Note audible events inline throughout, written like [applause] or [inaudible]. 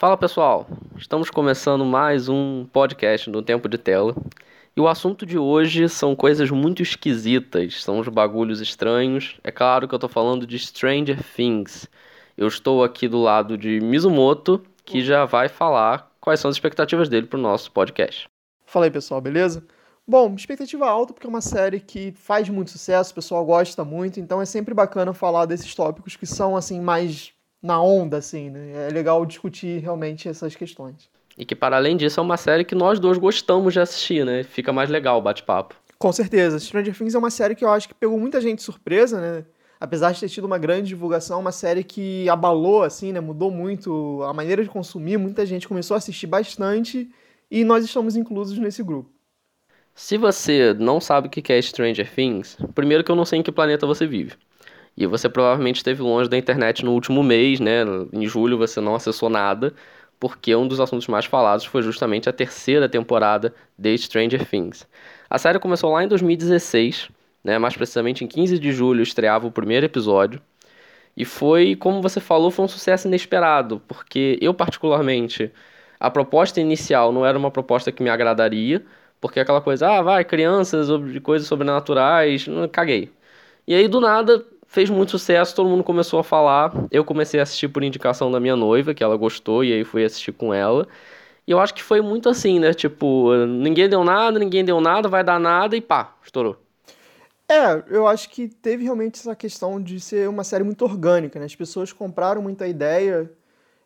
Fala pessoal, estamos começando mais um podcast no Tempo de Tela. E o assunto de hoje são coisas muito esquisitas, são os bagulhos estranhos. É claro que eu estou falando de Stranger Things. Eu estou aqui do lado de Mizumoto, que já vai falar quais são as expectativas dele para o nosso podcast. Fala aí pessoal, beleza? Bom, expectativa alta porque é uma série que faz muito sucesso, o pessoal gosta muito, então é sempre bacana falar desses tópicos que são assim mais na onda, assim, né? É legal discutir realmente essas questões. E que, para além disso, é uma série que nós dois gostamos de assistir, né? Fica mais legal o bate-papo. Com certeza. Stranger Things é uma série que eu acho que pegou muita gente de surpresa, né? Apesar de ter tido uma grande divulgação, é uma série que abalou, assim, né? Mudou muito a maneira de consumir. Muita gente começou a assistir bastante e nós estamos inclusos nesse grupo. Se você não sabe o que é Stranger Things, primeiro que eu não sei em que planeta você vive. E você provavelmente esteve longe da internet no último mês, né? Em julho você não acessou nada, porque um dos assuntos mais falados foi justamente a terceira temporada de Stranger Things. A série começou lá em 2016, né? Mais precisamente em 15 de julho estreava o primeiro episódio. E foi, como você falou, foi um sucesso inesperado, porque eu particularmente a proposta inicial não era uma proposta que me agradaria, porque aquela coisa, ah, vai, crianças, coisas sobrenaturais, caguei. E aí do nada fez muito sucesso, todo mundo começou a falar. Eu comecei a assistir por indicação da minha noiva, que ela gostou, e aí fui assistir com ela. E eu acho que foi muito assim, né? Tipo, ninguém deu nada, ninguém deu nada, vai dar nada e pá, estourou. É, eu acho que teve realmente essa questão de ser uma série muito orgânica, né? As pessoas compraram muita ideia.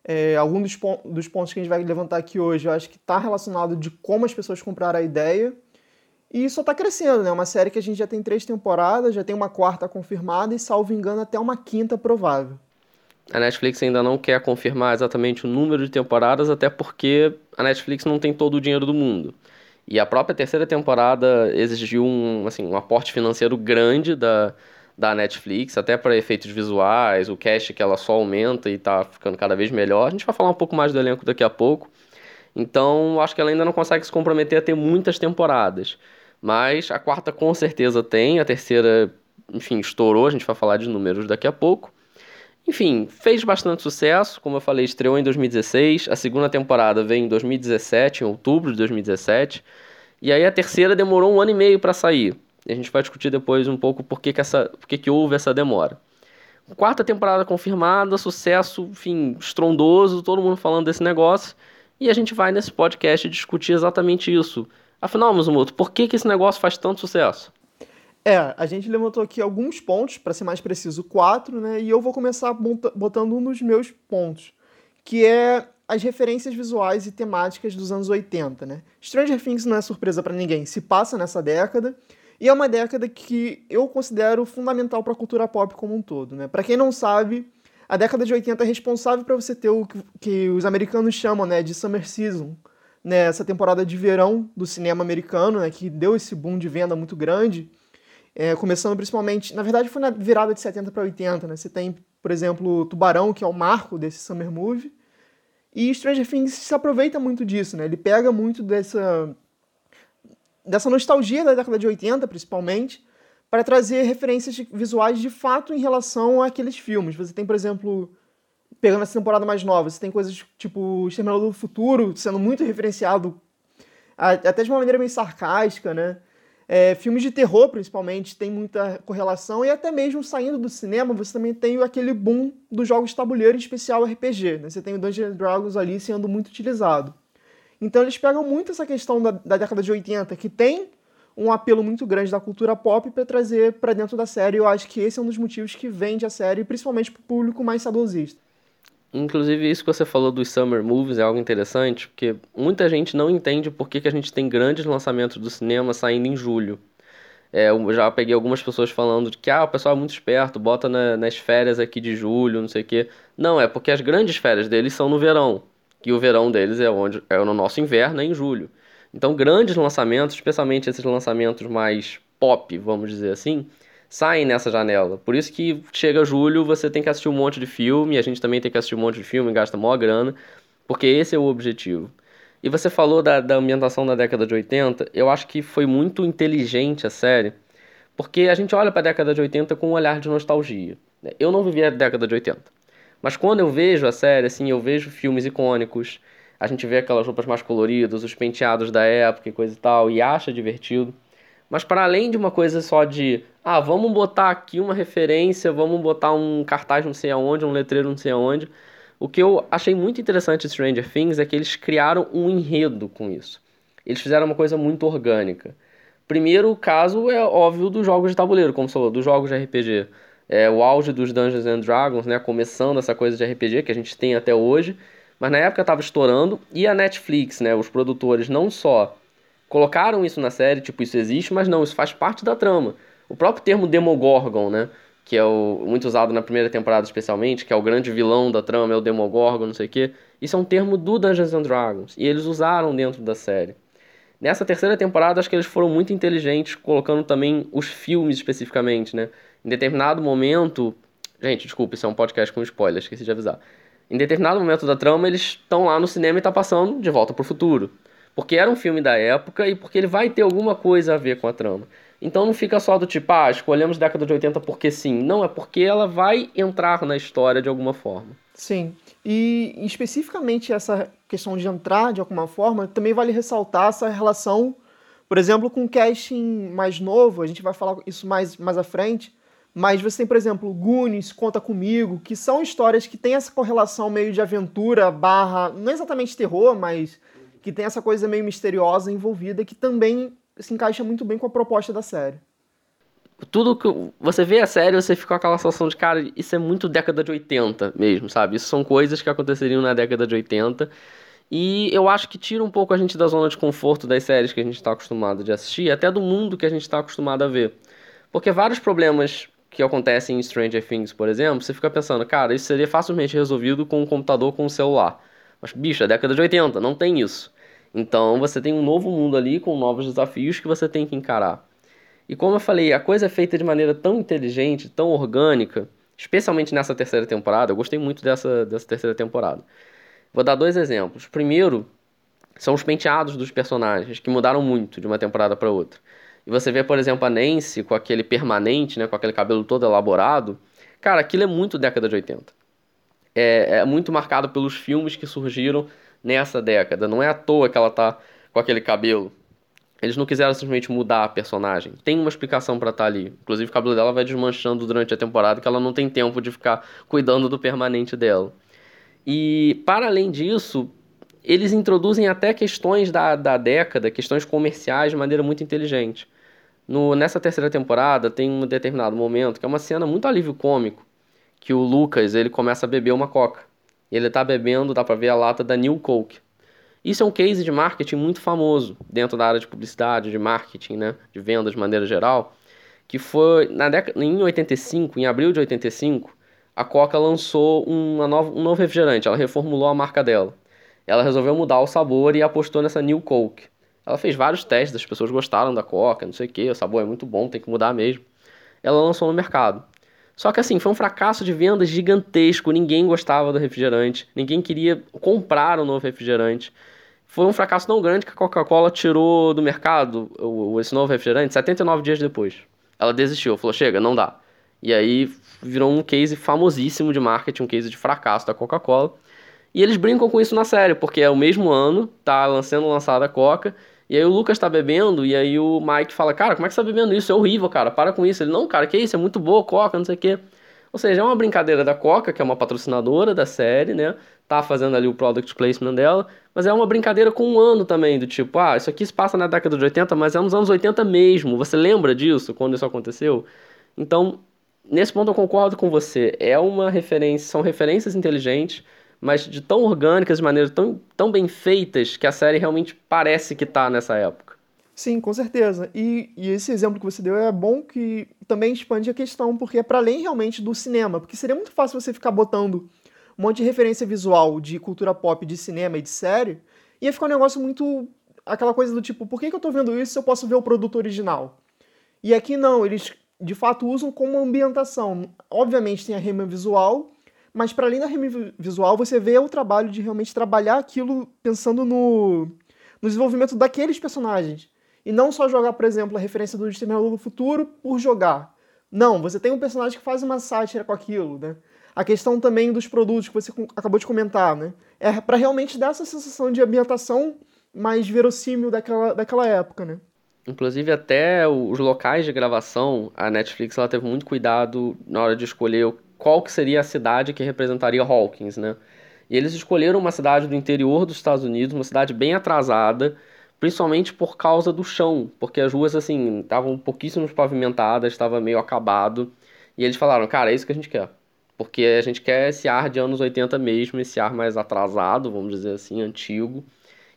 É, algum dos, dos pontos que a gente vai levantar aqui hoje, eu acho que está relacionado de como as pessoas compraram a ideia. E só está crescendo, né? Uma série que a gente já tem três temporadas, já tem uma quarta confirmada e, salvo engano, até uma quinta provável. A Netflix ainda não quer confirmar exatamente o número de temporadas, até porque a Netflix não tem todo o dinheiro do mundo. E a própria terceira temporada exigiu um, assim, um aporte financeiro grande da, da Netflix, até para efeitos visuais, o cast que ela só aumenta e está ficando cada vez melhor. A gente vai falar um pouco mais do elenco daqui a pouco. Então, acho que ela ainda não consegue se comprometer a ter muitas temporadas. Mas a quarta com certeza tem, a terceira, enfim, estourou, a gente vai falar de números daqui a pouco. Enfim, fez bastante sucesso, como eu falei, estreou em 2016, a segunda temporada veio em 2017, em outubro de 2017, e aí a terceira demorou um ano e meio para sair. E a gente vai discutir depois um pouco por que, que, essa, por que, que houve essa demora. Quarta temporada confirmada, sucesso, enfim, estrondoso, todo mundo falando desse negócio, e a gente vai nesse podcast discutir exatamente isso. Afinal, Mizumoto, por que, que esse negócio faz tanto sucesso? É, a gente levantou aqui alguns pontos, para ser mais preciso, quatro, né? E eu vou começar botando um dos meus pontos, que é as referências visuais e temáticas dos anos 80, né? Stranger Things não é surpresa para ninguém, se passa nessa década, e é uma década que eu considero fundamental para a cultura pop como um todo, né? Para quem não sabe, a década de 80 é responsável para você ter o que os americanos chamam, né, de summer season, nessa temporada de verão do cinema americano, né, que deu esse boom de venda muito grande, é, começando principalmente, na verdade foi na virada de 70 para 80, né, você tem, por exemplo, Tubarão, que é o marco desse summer movie, e Stranger Things se aproveita muito disso, né, ele pega muito dessa, dessa nostalgia da década de 80, principalmente, para trazer referências visuais de fato em relação àqueles filmes. Você tem, por exemplo, pegando essa temporada mais nova, você tem coisas tipo Exterminador do Futuro sendo muito referenciado, até de uma maneira meio sarcástica, né? É, filmes de terror, principalmente, tem muita correlação, e até mesmo saindo do cinema, você também tem aquele boom dos jogos de tabuleiro, em especial RPG. Né? Você tem o Dungeons Dragons ali sendo muito utilizado. Então eles pegam muito essa questão da, da década de 80, que tem um apelo muito grande da cultura pop para trazer para dentro da série. Eu acho que esse é um dos motivos que vende a série, principalmente para o público mais saudosista. Inclusive, isso que você falou dos Summer Movies é algo interessante, porque muita gente não entende por que, que a gente tem grandes lançamentos do cinema saindo em julho. É, eu já peguei algumas pessoas falando que ah, o pessoal é muito esperto, bota na, nas férias aqui de julho, não sei o quê. Não, é porque as grandes férias deles são no verão, que o verão deles é onde é no nosso inverno, é em julho. Então, grandes lançamentos, especialmente esses lançamentos mais pop, vamos dizer assim, saem nessa janela. Por isso que chega julho, você tem que assistir um monte de filme, a gente também tem que assistir um monte de filme, gasta maior grana, porque esse é o objetivo. E você falou da, da ambientação da década de 80, eu acho que foi muito inteligente a série, Porque a gente olha para a década de 80 com um olhar de nostalgia. Eu não vivi a década de 80. Mas quando eu vejo a série, assim, eu vejo filmes icônicos, a gente vê aquelas roupas mais coloridas, os penteados da época e coisa e tal, e acha divertido. Mas para além de uma coisa só de, ah, vamos botar aqui uma referência, vamos botar um cartaz não sei aonde, um letreiro não sei aonde, o que eu achei muito interessante de Stranger Things é que eles criaram um enredo com isso. Eles fizeram uma coisa muito orgânica. Primeiro caso é óbvio dos jogos de tabuleiro, como você falou, dos jogos de RPG. É o auge dos Dungeons and Dragons, né, começando essa coisa de RPG que a gente tem até hoje, mas na época estava estourando e a Netflix, né, os produtores não só colocaram isso na série, tipo, isso existe, mas não, isso faz parte da trama. O próprio termo Demogorgon, né, que é o, muito usado na primeira temporada especialmente, que é o grande vilão da trama, é o Demogorgon, não sei o quê. Isso é um termo do Dungeons and Dragons, e eles usaram dentro da série. Nessa terceira temporada, acho que eles foram muito inteligentes, colocando também os filmes especificamente, né? Em determinado momento... Gente, desculpa, isso é um podcast com spoilers, esqueci de avisar. Em determinado momento da trama, eles estão lá no cinema e tá passando De Volta pro Futuro. Porque era um filme da época e porque ele vai ter alguma coisa a ver com a trama. Então não fica só do tipo, ah, escolhemos década de 80 porque sim. Não, é porque ela vai entrar na história de alguma forma. Sim. E especificamente essa questão de entrar de alguma forma, também vale ressaltar essa relação, por exemplo, com o casting mais novo, a gente vai falar isso mais, mais à frente, mas você tem, por exemplo, Goonies, Conta Comigo, que são histórias que têm essa correlação meio de aventura barra, não exatamente terror, mas que tem essa coisa meio misteriosa envolvida, que também se encaixa muito bem com a proposta da série. Tudo que você vê a série, você fica com aquela sensação de, cara, isso é muito década de 80 mesmo, sabe? Isso são coisas que aconteceriam na década de 80. E eu acho que tira um pouco a gente da zona de conforto das séries que a gente está acostumado de assistir, até do mundo que a gente está acostumado a ver. Porque vários problemas que acontecem em Stranger Things, por exemplo, você fica pensando, cara, isso seria facilmente resolvido com um computador com um celular. Mas, bicho, é década de 80, não tem isso. Então você tem um novo mundo ali com novos desafios que você tem que encarar. E como eu falei, a coisa é feita de maneira tão inteligente, tão orgânica, especialmente nessa terceira temporada. Eu gostei muito dessa, dessa terceira temporada. Vou dar dois exemplos. Primeiro, são os penteados dos personagens, que mudaram muito de uma temporada para outra. E você vê, por exemplo, a Nancy com aquele permanente, né, com aquele cabelo todo elaborado. Cara, aquilo é muito década de 80. É, é muito marcado pelos filmes que surgiram nessa década. Não é à toa que ela tá com aquele cabelo. Eles não quiseram simplesmente mudar a personagem. Tem uma explicação para estar tá ali. Inclusive, o cabelo dela vai desmanchando durante a temporada, que ela não tem tempo de ficar cuidando do permanente dela. E, para além disso, eles introduzem até questões da, da década, questões comerciais, de maneira muito inteligente. No, nessa terceira temporada, tem um determinado momento que é uma cena muito alívio cômico, que o Lucas ele começa a beber uma coca ele está bebendo, dá para ver a lata da New Coke. Isso é um case de marketing muito famoso dentro da área de publicidade, de marketing, né, de vendas de maneira geral, que foi na década em 85, em abril de 85, a Coca lançou uma nova, um novo refrigerante, ela reformulou a marca dela. Ela resolveu mudar o sabor e apostou nessa New Coke. Ela fez vários testes, as pessoas gostaram da Coca, não sei o que, o sabor é muito bom, tem que mudar mesmo. Ela lançou no mercado. Só que assim, foi um fracasso de vendas gigantesco, ninguém gostava do refrigerante, ninguém queria comprar o um novo refrigerante. Foi um fracasso tão grande que a Coca-Cola tirou do mercado esse novo refrigerante 79 dias depois. Ela desistiu, falou: chega, não dá. E aí virou um case famosíssimo de marketing, um case de fracasso da Coca-Cola. E eles brincam com isso na série, porque é o mesmo ano, tá sendo lançada a Coca, e aí o Lucas tá bebendo, e aí o Mike fala, cara, como é que você tá bebendo isso? É horrível, cara, para com isso. Ele, não, cara, que isso? É muito boa Coca, não sei o quê. Ou seja, é uma brincadeira da Coca, que é uma patrocinadora da série, né? Tá fazendo ali o product placement dela, mas é uma brincadeira com um ano também, do tipo, ah, isso aqui se passa na década de 80, mas é nos anos 80 mesmo. Você lembra disso, quando isso aconteceu? Então, nesse ponto eu concordo com você. É uma referência, são referências inteligentes, mas de tão orgânicas, de maneira tão, tão bem feitas, que a série realmente parece que está nessa época. Sim, com certeza. E, e, esse exemplo que você deu é bom que também expande a questão, porque é para além realmente do cinema. Porque seria muito fácil você ficar botando um monte de referência visual de cultura pop, de cinema e de série, ia ficar um negócio muito. aquela coisa do tipo, por que, que eu tô vendo isso se eu posso ver o produto original? E aqui não, eles de fato usam como ambientação. Obviamente tem a rima visual, mas para além da rima visual, você vê o trabalho de realmente trabalhar aquilo pensando no, no desenvolvimento daqueles personagens. E não só jogar, por exemplo, a referência do Exterminador do Futuro por jogar. Não, você tem um personagem que faz uma sátira com aquilo, né? A questão também dos produtos que você acabou de comentar, né? É para realmente dar essa sensação de ambientação mais verossímil daquela, daquela época, né? Inclusive até os locais de gravação, a Netflix ela teve muito cuidado na hora de escolher qual que seria a cidade que representaria Hawkins, né? E eles escolheram uma cidade do interior dos Estados Unidos, uma cidade bem atrasada, principalmente por causa do chão, porque as ruas assim estavam pouquíssimo pavimentadas, estava meio acabado. E eles falaram, cara, é isso que a gente quer. Porque a gente quer esse ar de anos 80 mesmo, esse ar mais atrasado, vamos dizer assim, antigo.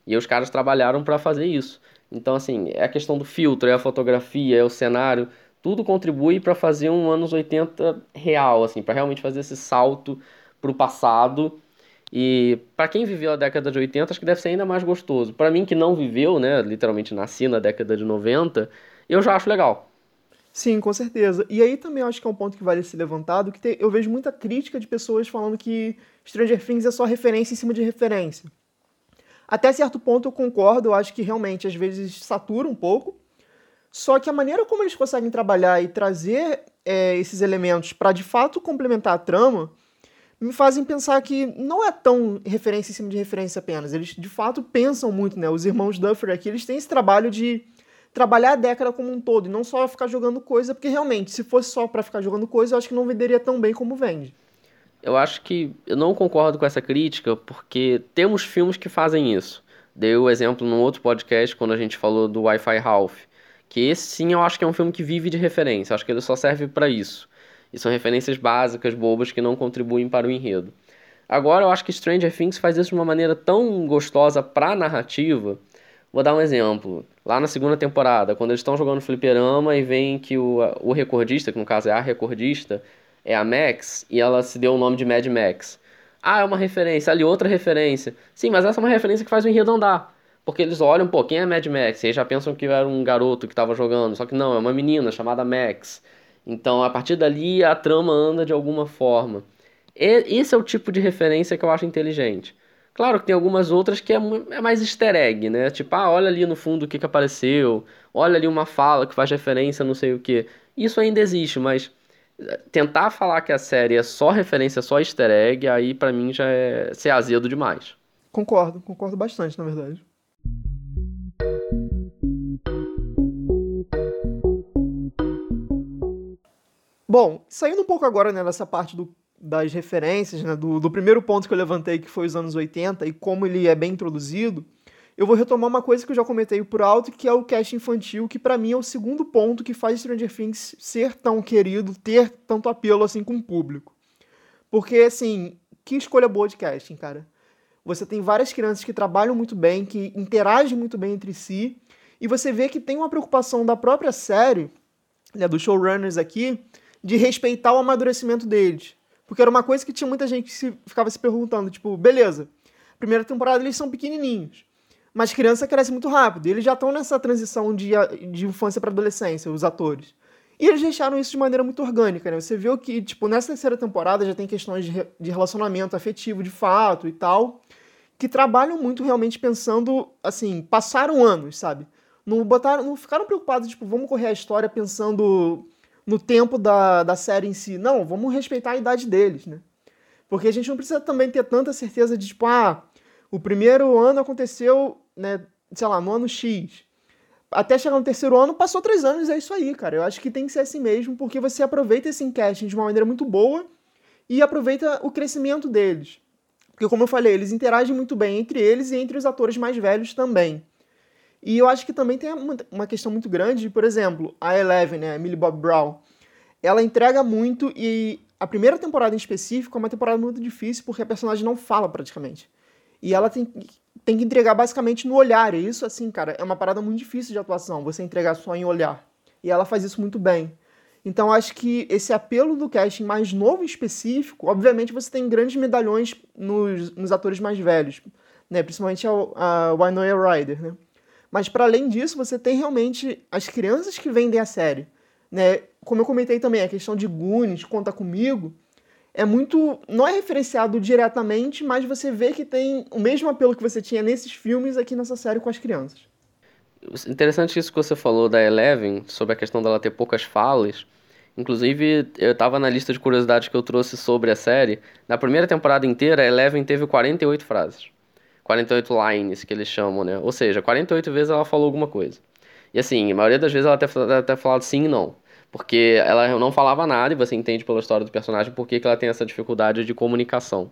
E os caras trabalharam para fazer isso. Então, assim, é a questão do filtro, é a fotografia, é o cenário, tudo contribui para fazer um anos 80 real, assim, para realmente fazer esse salto para o passado. E para quem viveu a década de 80, acho que deve ser ainda mais gostoso. Para mim que não viveu, né, literalmente nasci na década de 90, eu já acho legal. Sim, com certeza. E aí também acho que é um ponto que vale ser levantado, que te, eu vejo muita crítica de pessoas falando que Stranger Things é só referência em cima de referência. Até certo ponto eu concordo, eu acho que realmente às vezes satura um pouco, só que a maneira como eles conseguem trabalhar e trazer é, esses elementos para de fato complementar a trama me fazem pensar que não é tão referência em cima de referência apenas. Eles de fato pensam muito, né? Os irmãos Duffer aqui, eles têm esse trabalho de trabalhar a década como um todo e não só ficar jogando coisa, porque realmente, se fosse só para ficar jogando coisa, eu acho que não venderia tão bem como vende. Eu acho que eu não concordo com essa crítica, porque temos filmes que fazem isso. Dei o exemplo num outro podcast quando a gente falou do Wi-Fi Ralph que esse sim eu acho que é um filme que vive de referência, eu acho que ele só serve para isso. E são referências básicas, bobas, que não contribuem para o enredo. Agora eu acho que Stranger Things faz isso de uma maneira tão gostosa para a narrativa. Vou dar um exemplo. Lá na segunda temporada, quando eles estão jogando fliperama e veem que o, o recordista, que no caso é a recordista, é a Max, e ela se deu o nome de Mad Max. Ah, é uma referência, ali outra referência. Sim, mas essa é uma referência que faz o enredo andar. Porque eles olham, pô, quem é Mad Max? E aí já pensam que era um garoto que estava jogando. Só que não, é uma menina chamada Max. Então, a partir dali, a trama anda de alguma forma. E, esse é o tipo de referência que eu acho inteligente. Claro que tem algumas outras que é, é mais easter egg, né? Tipo, ah, olha ali no fundo o que, que apareceu. Olha ali uma fala que faz referência não sei o que. Isso ainda existe, mas eh, tentar falar que a série é só referência, só easter egg, aí para mim já é ser azedo demais. Concordo, concordo bastante, na verdade. Bom, saindo um pouco agora né, dessa parte do, das referências, né, do, do primeiro ponto que eu levantei, que foi os anos 80 e como ele é bem introduzido, eu vou retomar uma coisa que eu já comentei por alto, que é o cast infantil, que para mim é o segundo ponto que faz Stranger Things ser tão querido, ter tanto apelo assim com o público. Porque, assim, que escolha boa de casting, cara. Você tem várias crianças que trabalham muito bem, que interagem muito bem entre si, e você vê que tem uma preocupação da própria série, né, dos showrunners aqui, de respeitar o amadurecimento deles. Porque era uma coisa que tinha muita gente que se, ficava se perguntando, tipo, beleza, primeira temporada eles são pequenininhos, mas criança cresce muito rápido, eles já estão nessa transição de, de infância para adolescência, os atores. E eles deixaram isso de maneira muito orgânica, né? Você viu que, tipo, nessa terceira temporada já tem questões de, de relacionamento afetivo de fato e tal, que trabalham muito realmente pensando, assim, passaram anos, sabe? Não botaram, não ficaram preocupados, tipo, vamos correr a história pensando no tempo da, da série em si. Não, vamos respeitar a idade deles, né? Porque a gente não precisa também ter tanta certeza de, tipo, ah, o primeiro ano aconteceu, né, sei lá, no ano X. Até chegar no terceiro ano, passou três anos, é isso aí, cara. Eu acho que tem que ser assim mesmo, porque você aproveita esse encasting de uma maneira muito boa e aproveita o crescimento deles. Porque, como eu falei, eles interagem muito bem entre eles e entre os atores mais velhos também. E eu acho que também tem uma questão muito grande, por exemplo, a Eleven, né, Millie Bob Brown, ela entrega muito e a primeira temporada em específico é uma temporada muito difícil porque a personagem não fala praticamente. E ela tem, tem que entregar basicamente no olhar, e isso, assim, cara, é uma parada muito difícil de atuação, você entregar só em olhar. E ela faz isso muito bem. Então acho que esse apelo do casting mais novo e específico, obviamente você tem grandes medalhões nos, nos atores mais velhos, né? principalmente a, a Winona Ryder, né? Mas para além disso, você tem realmente as crianças que vendem a série. Né? Como eu comentei também, a questão de Goonies, Conta Comigo, é muito. não é referenciado diretamente, mas você vê que tem o mesmo apelo que você tinha nesses filmes aqui nessa série com as crianças. interessante isso que você falou da Eleven, sobre a questão dela ter poucas falas. Inclusive, eu tava na lista de curiosidades que eu trouxe sobre a série. Na primeira temporada inteira, a Eleven teve 48 frases. 48 lines, que eles chamam, né? Ou seja, 48 vezes ela falou alguma coisa. E assim, a maioria das vezes ela até, até falado sim e não. Porque ela não falava nada e você entende pela história do personagem por que ela tem essa dificuldade de comunicação.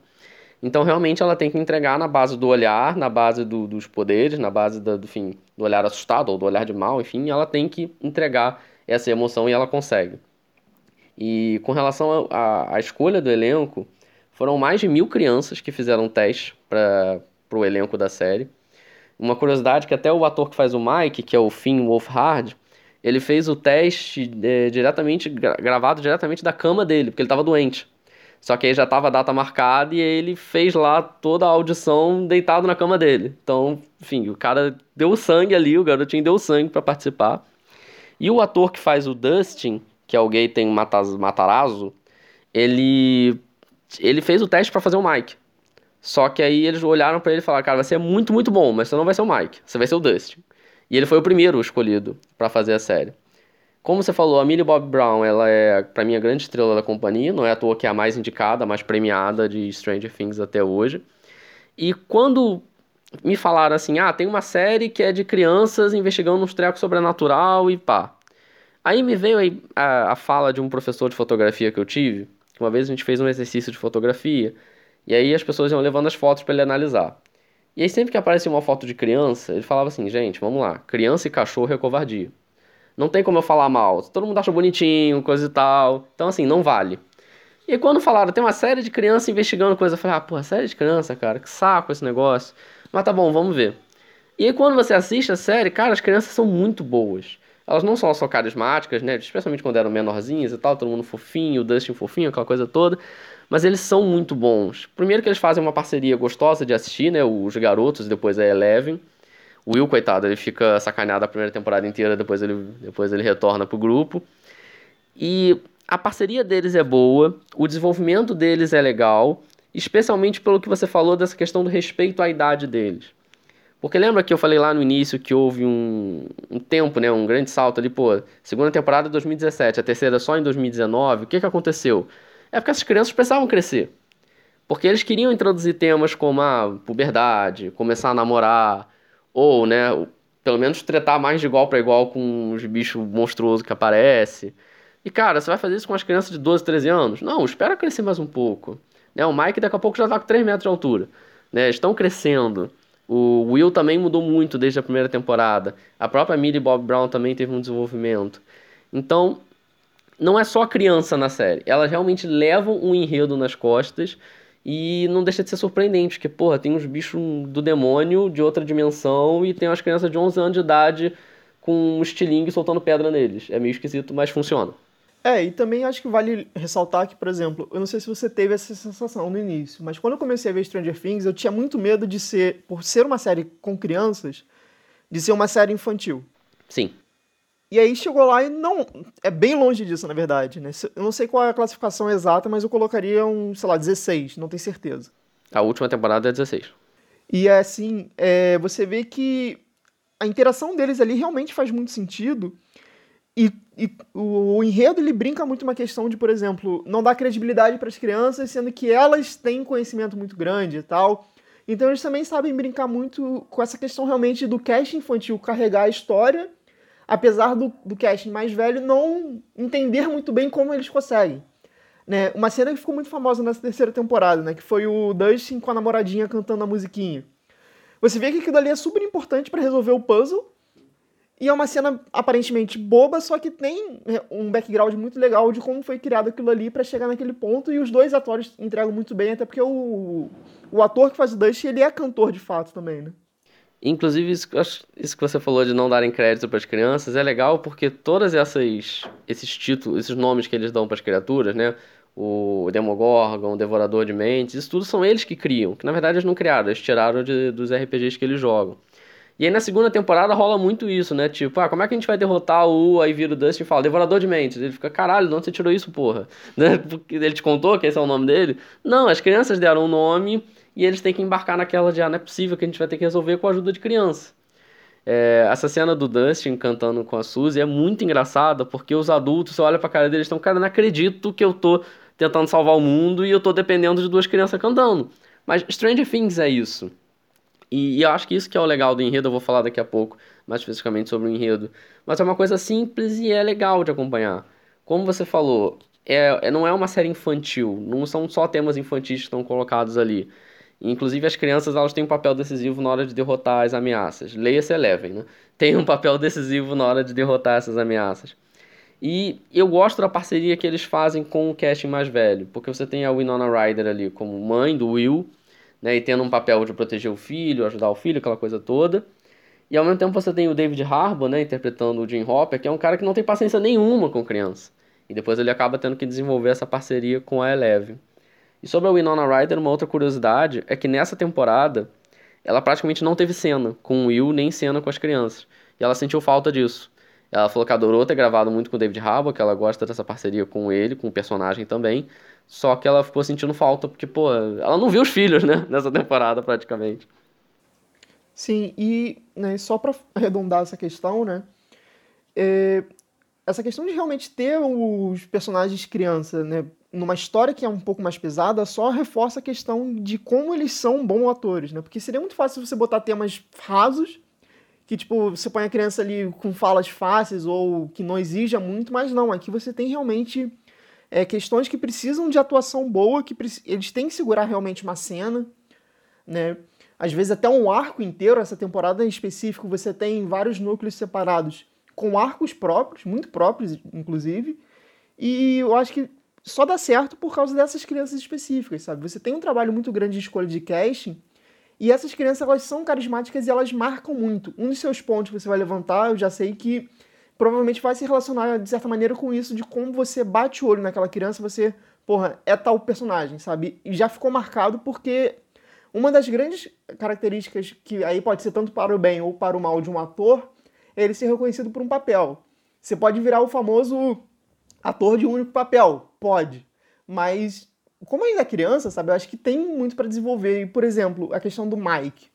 Então, realmente, ela tem que entregar na base do olhar, na base do, dos poderes, na base do, do, fim, do olhar assustado ou do olhar de mal, enfim, ela tem que entregar essa emoção e ela consegue. E com relação à escolha do elenco, foram mais de mil crianças que fizeram teste para o elenco da série. Uma curiosidade que até o ator que faz o Mike, que é o Finn Wolfhard, ele fez o teste é, diretamente gravado diretamente da cama dele, porque ele estava doente. Só que aí já estava a data marcada e ele fez lá toda a audição deitado na cama dele. Então, enfim, o cara deu sangue ali, o garotinho deu sangue para participar. E o ator que faz o Dustin, que é o Gaten Matarazzo, ele ele fez o teste para fazer o Mike. Só que aí eles olharam para ele e falaram: "Cara, você é muito, muito bom, mas você não vai ser o Mike, você vai ser o Dustin". E ele foi o primeiro escolhido para fazer a série. Como você falou, a Millie Bob Brown, ela é, para mim, a grande estrela da companhia, não é à toa que é a mais indicada, a mais premiada de Stranger Things até hoje. E quando me falaram assim, ah, tem uma série que é de crianças investigando uns trecos sobrenatural e pá. Aí me veio aí a, a fala de um professor de fotografia que eu tive, que uma vez a gente fez um exercício de fotografia, e aí as pessoas iam levando as fotos para ele analisar. E aí sempre que aparecia uma foto de criança, ele falava assim, gente, vamos lá, criança e cachorro é covardia. Não tem como eu falar mal, todo mundo acha bonitinho, coisa e tal. Então assim, não vale. E quando falaram, tem uma série de crianças investigando coisa, eu falei, ah, pô, série de criança, cara, que saco esse negócio. Mas tá bom, vamos ver. E aí quando você assiste a série, cara, as crianças são muito boas. Elas não são só carismáticas, né? Especialmente quando eram menorzinhas e tal, todo mundo fofinho, o Dustin fofinho, aquela coisa toda. Mas eles são muito bons. Primeiro que eles fazem uma parceria gostosa de assistir, né? Os garotos, depois a Eleven. O Will, coitado, ele fica sacaneado a primeira temporada inteira, depois ele, depois ele retorna pro grupo. E a parceria deles é boa, o desenvolvimento deles é legal, especialmente pelo que você falou dessa questão do respeito à idade deles. Porque lembra que eu falei lá no início que houve um, um tempo, né, um grande salto ali, pô, segunda temporada 2017, a terceira só em 2019, o que, que aconteceu? É porque essas crianças precisavam crescer. Porque eles queriam introduzir temas como a puberdade, começar a namorar, ou, né, pelo menos tretar mais de igual para igual com os bichos monstruosos que aparecem. E, cara, você vai fazer isso com as crianças de 12, 13 anos? Não, espera crescer mais um pouco. Né, o Mike daqui a pouco já tá com 3 metros de altura. Né, estão crescendo. O Will também mudou muito desde a primeira temporada. A própria Millie Bob Brown também teve um desenvolvimento. Então, não é só criança na série. Elas realmente levam um enredo nas costas e não deixa de ser surpreendente, porque, porra, tem uns bichos do demônio de outra dimensão e tem umas crianças de 11 anos de idade com um estilingue soltando pedra neles. É meio esquisito, mas funciona. É, e também acho que vale ressaltar que, por exemplo, eu não sei se você teve essa sensação no início, mas quando eu comecei a ver Stranger Things, eu tinha muito medo de ser, por ser uma série com crianças, de ser uma série infantil. Sim. E aí chegou lá e não. É bem longe disso, na verdade, né? Eu não sei qual é a classificação exata, mas eu colocaria um, sei lá, 16, não tenho certeza. A última temporada é 16. E é assim, é, você vê que a interação deles ali realmente faz muito sentido. E, e o, o, enredo ele brinca muito uma questão de, por exemplo, não dar credibilidade para as crianças, sendo que elas têm conhecimento muito grande e tal. Então eles também sabem brincar muito com essa questão realmente do cast infantil carregar a história, apesar do, do casting mais velho não entender muito bem como eles conseguem. Né? Uma cena que ficou muito famosa nessa terceira temporada, né? que foi o Dustin com a namoradinha cantando a musiquinha. Você vê que aquilo ali é super importante para resolver o puzzle, e é uma cena aparentemente boba, só que tem né, um background muito legal de como foi criado aquilo ali para chegar naquele ponto. E os dois atores entregam muito bem, até porque o, o ator que faz o Dust, ele é cantor de fato também, né? Inclusive, isso, isso que você falou de não darem crédito para as crianças é legal porque todas essas esses títulos, esses nomes que eles dão para as criaturas, né? O Demogorgon, o Devorador de Mentes, isso tudo são eles que criam, que na verdade eles não criaram, eles tiraram de, dos RPGs que eles jogam. E aí na segunda temporada rola muito isso, né? Tipo, ah, como é que a gente vai derrotar o. Aí vira o Dustin e fala, Devorador de Mentes. Ele fica, caralho, de onde você tirou isso, porra? [laughs] Né? Porque ele te contou que esse é o nome dele? Não, as crianças deram um nome e eles têm que embarcar naquela de, ah, não é possível que a gente vai ter que resolver com a ajuda de criança. É, essa cena do Dustin cantando com a Suzy é muito engraçada, porque os adultos, você olha pra cara deles e estão, cara, não acredito que eu tô tentando salvar o mundo e eu tô dependendo de duas crianças cantando. Mas Stranger Things é isso. E, e, eu acho que isso que é o legal do enredo, eu vou falar daqui a pouco, mais especificamente sobre o enredo. Mas é uma coisa simples e é legal de acompanhar. Como você falou, é, é não é uma série infantil, não são só temas infantis que estão colocados ali. Inclusive, as crianças elas têm um papel decisivo na hora de derrotar as ameaças. Leia-se Eleven, né? [laughs] Tem um papel decisivo na hora de derrotar essas ameaças. E eu gosto da parceria que eles fazem com o casting mais velho, porque você tem a Winona Ryder ali como mãe do Will, né, e tendo um papel de proteger o filho, ajudar o filho, aquela coisa toda. E ao mesmo tempo você tem o David Harbour, né, interpretando o Jim Hopper, que é um cara que não tem paciência nenhuma com criança. E depois ele acaba tendo que desenvolver essa parceria com a Eleven. E sobre a Winona Ryder, uma outra curiosidade é que nessa temporada ela praticamente não teve cena com o Will, nem cena com as crianças. E ela sentiu falta disso. Ela falou que adorou ter gravado muito com o David Harbour, que ela gosta dessa parceria com ele, com o personagem também. Só que ela ficou sentindo falta, porque, pô, ela não viu os filhos, né? [laughs] Nessa temporada, praticamente. Sim, e né, só para arredondar essa questão, né? É, essa questão de realmente ter os personagens criança, né? Numa história que é um pouco mais pesada, só reforça a questão de como eles são bons atores, né? Porque seria muito fácil você botar temas rasos, que, tipo, você põe a criança ali com falas fáceis ou que não exija muito, mas não, aqui você tem realmente é, questões que precisam de atuação boa, que eles têm que segurar realmente uma cena, né? Às vezes até um arco inteiro, essa temporada em específico, você tem vários núcleos separados com arcos próprios, muito próprios, inclusive, e eu acho que só dá certo por causa dessas crianças específicas, sabe? Você tem um trabalho muito grande de escolha de casting, e essas crianças, elas são carismáticas e elas marcam muito. Um dos seus pontos que você vai levantar, eu já sei que provavelmente vai se relacionar de certa maneira com isso, de como você bate o olho naquela criança, você, porra, é tal personagem, sabe? E já ficou marcado porque uma das grandes características que aí pode ser tanto para o bem ou para o mal de um ator é ele ser reconhecido por um papel. Você pode virar o famoso ator de um único papel, pode, mas como ainda é criança, sabe, eu acho que tem muito para desenvolver. E, por exemplo, a questão do Mike.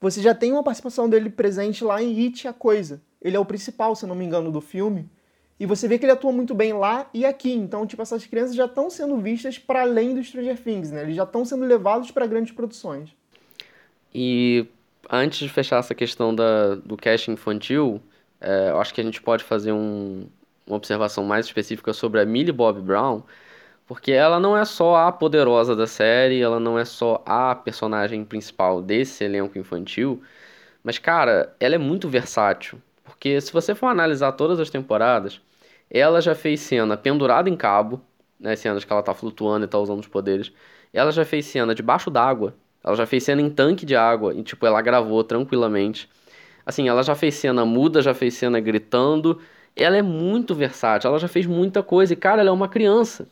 Você já tem uma participação dele presente lá em It a Coisa. Ele é o principal, se não me engano, do filme. E você vê que ele atua muito bem lá e aqui. Então, tipo, essas crianças já estão sendo vistas para além do Stranger Things, né? Eles já estão sendo levados para grandes produções. E antes de fechar essa questão da, do casting infantil, é, eu acho que a gente pode fazer um, uma observação mais específica sobre a Millie Bob Brown, porque ela não é só a poderosa da série, ela não é só a personagem principal desse elenco infantil, mas, cara, ela é muito versátil. Porque se você for analisar todas as temporadas, ela já fez cena pendurada em cabo, né, cenas que ela tá flutuando e tá usando os poderes. Ela já fez cena debaixo d'água. Ela já fez cena em tanque de água e tipo ela gravou tranquilamente. Assim, ela já fez cena muda, já fez cena gritando. Ela é muito versátil, ela já fez muita coisa e cara, ela é uma criança.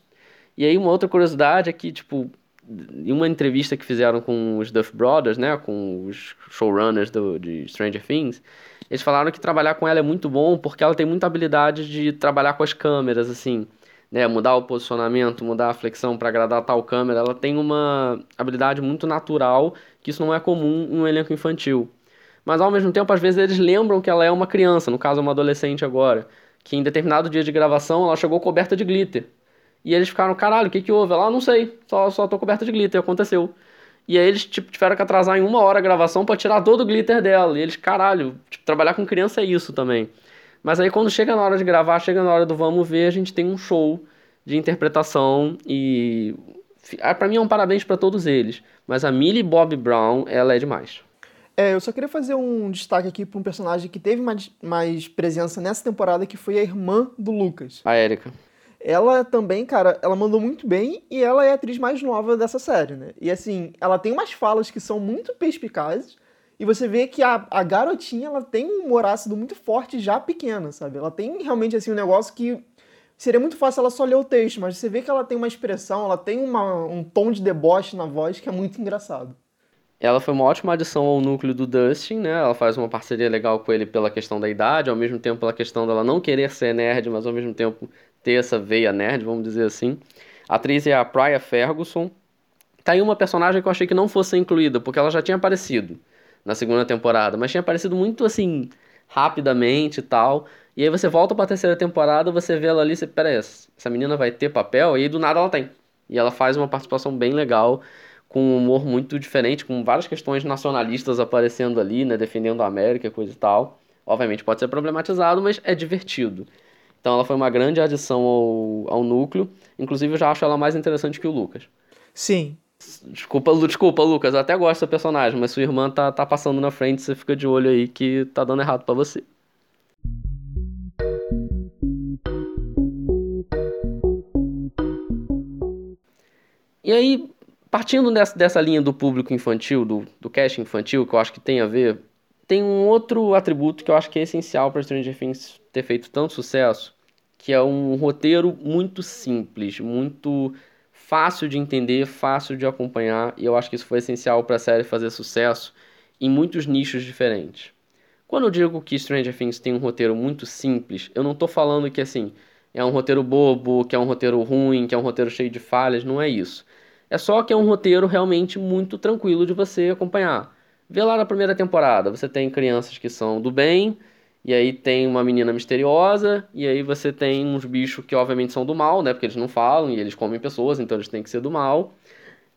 E aí uma outra curiosidade é que tipo em uma entrevista que fizeram com os Duff Brothers, né, com os showrunners do, de Stranger Things, eles falaram que trabalhar com ela é muito bom porque ela tem muita habilidade de trabalhar com as câmeras, assim, né? Mudar o posicionamento, mudar a flexão para agradar tal câmera. Ela tem uma habilidade muito natural que isso não é comum em um elenco infantil. Mas ao mesmo tempo, às vezes eles lembram que ela é uma criança, no caso, uma adolescente agora, que em determinado dia de gravação ela chegou coberta de glitter. E eles ficaram, caralho, o que que houve? Ela, ah, não sei, só, só tô coberta de glitter, aconteceu. E aí eles tipo, tiveram que atrasar em uma hora a gravação para tirar todo o glitter dela. E eles, caralho, tipo, trabalhar com criança é isso também. Mas aí quando chega na hora de gravar, chega na hora do vamos ver, a gente tem um show de interpretação e ah, para mim é um parabéns para todos eles. Mas a Millie Bob Brown, ela é demais. É, eu só queria fazer um destaque aqui para um personagem que teve mais, mais presença nessa temporada, que foi a irmã do Lucas. A Erika ela também, cara, ela mandou muito bem e ela é a atriz mais nova dessa série, né? E assim, ela tem umas falas que são muito perspicazes e você vê que a, a garotinha, ela tem um humor ácido muito forte já pequena, sabe? Ela tem realmente, assim, um negócio que seria muito fácil ela só ler o texto, mas você vê que ela tem uma expressão, ela tem uma, um tom de deboche na voz que é muito engraçado. Ela foi uma ótima adição ao núcleo do Dustin, né? Ela faz uma parceria legal com ele pela questão da idade, ao mesmo tempo pela questão dela não querer ser nerd, mas ao mesmo tempo ter essa veia nerd, vamos dizer assim. A atriz é a Prya Ferguson. Tá aí uma personagem que eu achei que não fosse incluída, porque ela já tinha aparecido. na segunda temporada, mas tinha aparecido muito assim, rapidamente e tal. E aí você volta pra terceira temporada, você vê ela ali, você, pera aí, essa menina vai ter papel? E aí do nada ela tem. E ela faz uma participação bem legal, com um humor muito diferente, com várias questões nacionalistas aparecendo ali, né, defendendo a América, coisa e tal. Obviamente pode ser problematizado, mas é divertido. Então ela foi uma grande adição ao, ao núcleo. Inclusive eu já acho ela mais interessante que o Lucas. Sim. Desculpa, desculpa, Lucas, eu até gosto do personagem, mas sua irmã tá, tá passando na frente, você fica de olho aí que tá dando errado para você. E aí, partindo dessa, dessa linha do público infantil, do, do cast infantil, que eu acho que tem a ver, tem um outro atributo que eu acho que é essencial para Stranger Things ter feito tanto sucesso, que é um roteiro muito simples, muito fácil de entender, fácil de acompanhar, e eu acho que isso foi essencial para a série fazer sucesso em muitos nichos diferentes. Quando eu digo que Stranger Things tem um roteiro muito simples, eu não estou falando que assim é um roteiro bobo, que é um roteiro ruim, que é um roteiro cheio de falhas, não é isso. É só que é um roteiro realmente muito tranquilo de você acompanhar. Vê lá na primeira temporada, você tem crianças que são do bem, e aí tem uma menina misteriosa, e aí você tem uns bichos que obviamente são do mal, né? Porque eles não falam e eles comem pessoas, então eles têm que ser do mal.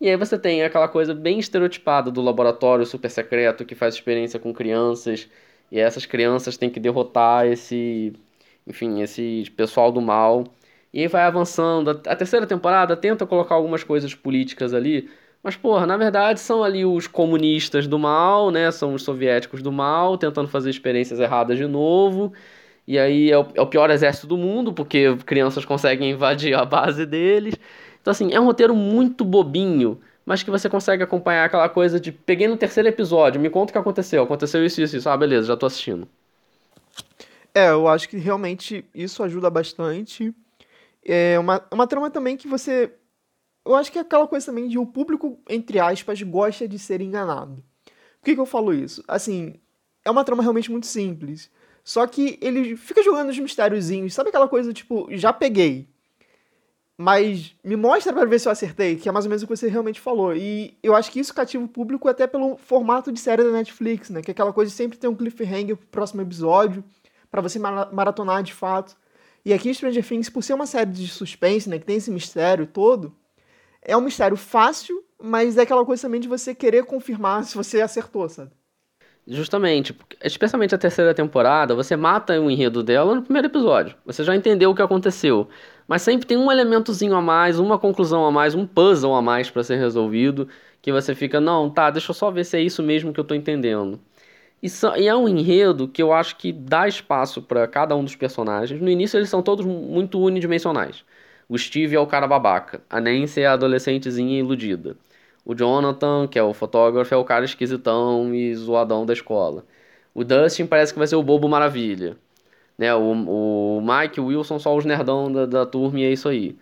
E aí você tem aquela coisa bem estereotipada do laboratório super secreto que faz experiência com crianças, e essas crianças têm que derrotar esse, enfim, esse pessoal do mal. E aí vai avançando. A terceira temporada tenta colocar algumas coisas políticas ali. Mas, porra, na verdade são ali os comunistas do mal, né? São os soviéticos do mal, tentando fazer experiências erradas de novo. E aí é o, é o pior exército do mundo, porque crianças conseguem invadir a base deles. Então, assim, é um roteiro muito bobinho, mas que você consegue acompanhar aquela coisa de peguei no terceiro episódio, me conta o que aconteceu. Aconteceu isso, isso, isso. Ah, beleza, já tô assistindo. É, eu acho que realmente isso ajuda bastante. É uma, uma trama também que você. Eu acho que é aquela coisa também de o público, entre aspas, gosta de ser enganado. Por que, que eu falo isso? Assim, é uma trama realmente muito simples. Só que ele fica jogando os mistériozinhos. Sabe aquela coisa tipo, já peguei. Mas me mostra para ver se eu acertei, que é mais ou menos o que você realmente falou. E eu acho que isso cativa o público até pelo formato de série da Netflix, né? Que é aquela coisa de sempre ter um cliffhanger pro próximo episódio, para você maratonar de fato. E aqui Stranger Things, por ser uma série de suspense, né, que tem esse mistério todo, é um mistério fácil, mas é aquela coisa também de você querer confirmar se você acertou, sabe? Justamente, especialmente a terceira temporada, você mata o enredo dela no primeiro episódio. Você já entendeu o que aconteceu. Mas sempre tem um elementozinho a mais, uma conclusão a mais, um puzzle a mais para ser resolvido, que você fica, não, tá, deixa eu só ver se é isso mesmo que eu tô entendendo. E, e é um enredo que eu acho que dá espaço para cada um dos personagens. No início eles são todos muito unidimensionais. O Steve é o cara babaca, a Nancy é a adolescentezinha iludida. O Jonathan, que é o fotógrafo, é o cara esquisitão e zoadão da escola. O Dustin parece que vai ser o bobo maravilha. Né? O, o Mike e o Wilson são os nerdão da, da turma e é isso aí.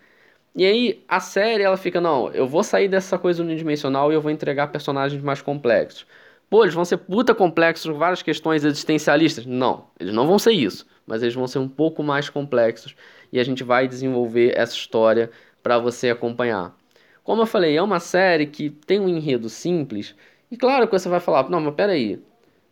E aí a série ela fica, não, eu vou sair dessa coisa unidimensional e eu vou entregar personagens mais complexos. Pô, eles vão ser puta complexos com várias questões existencialistas? Não, eles não vão ser isso, mas eles vão ser um pouco mais complexos e a gente vai desenvolver essa história para você acompanhar. Como eu falei, é uma série que tem um enredo simples e claro que você vai falar, não, mas peraí,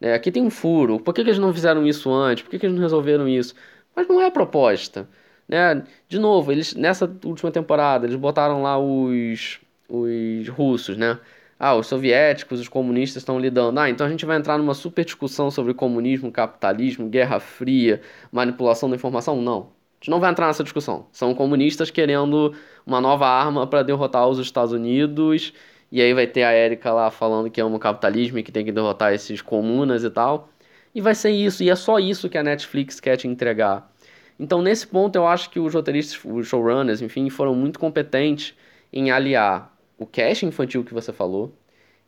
né, aqui tem um furo, por que, que eles não fizeram isso antes? Por que, que eles não resolveram isso? Mas não é a proposta. Né? De novo, eles nessa última temporada eles botaram lá os, os russos, né? ah, os soviéticos, os comunistas estão lidando. Ah, então a gente vai entrar numa super discussão sobre comunismo, capitalismo, guerra fria, manipulação da informação? Não. Gente não vai entrar nessa discussão. São comunistas querendo uma nova arma para derrotar os Estados Unidos. E aí vai ter a Érica lá falando que ama o capitalismo e que tem que derrotar esses comunas e tal. E vai ser isso. E é só isso que a Netflix quer te entregar. Então, nesse ponto, eu acho que os roteiristas, os showrunners, enfim, foram muito competentes em aliar o cast infantil que você falou,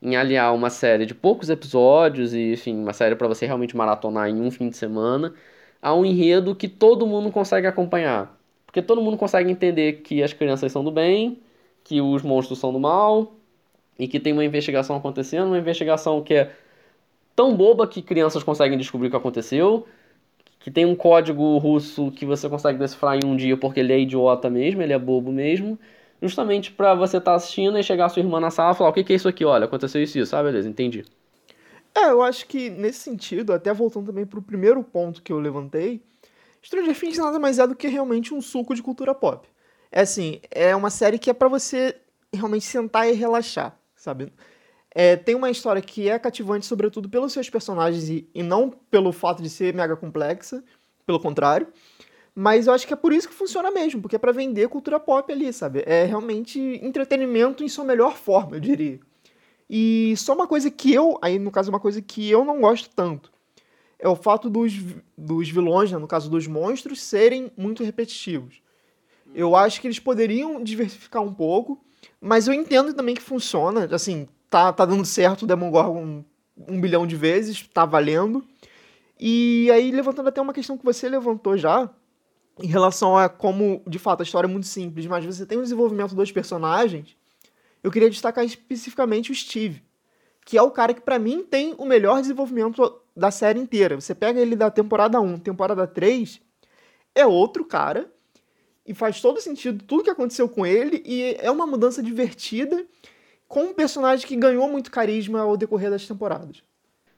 em aliar uma série de poucos episódios e, enfim, uma série para você realmente maratonar em um fim de semana, a um enredo que todo mundo consegue acompanhar. Porque todo mundo consegue entender que as crianças são do bem, que os monstros são do mal, e que tem uma investigação acontecendo, uma investigação que é tão boba que crianças conseguem descobrir o que aconteceu, que tem um código russo que você consegue decifrar em um dia porque ele é idiota mesmo, ele é bobo mesmo, justamente para você estar tá assistindo e chegar a sua irmã na sala e falar: o que, que é isso aqui? Olha, aconteceu isso, isso. Ah, beleza, entendi. É, eu acho que nesse sentido, até voltando também pro primeiro ponto que eu levantei, Stranger Things nada mais é do que realmente um suco de cultura pop. É assim, é uma série que é para você realmente sentar e relaxar, sabe? É, tem uma história que é cativante, sobretudo pelos seus personagens e, e não pelo fato de ser mega complexa, pelo contrário. Mas eu acho que é por isso que funciona mesmo, porque é pra vender cultura pop ali, sabe? É realmente entretenimento em sua melhor forma, eu diria. E só uma coisa que eu, aí no caso, uma coisa que eu não gosto tanto, é o fato dos, dos vilões, né, no caso dos monstros, serem muito repetitivos. Eu acho que eles poderiam diversificar um pouco, mas eu entendo também que funciona, assim, tá, tá dando certo o Demogorgon um, um bilhão de vezes, tá valendo. E aí, levantando até uma questão que você levantou já, em relação a como, de fato, a história é muito simples, mas você tem o desenvolvimento dos personagens, eu queria destacar especificamente o Steve, que é o cara que, para mim, tem o melhor desenvolvimento da série inteira. Você pega ele da temporada 1, temporada 3, é outro cara, e faz todo sentido tudo que aconteceu com ele, e é uma mudança divertida com um personagem que ganhou muito carisma ao decorrer das temporadas.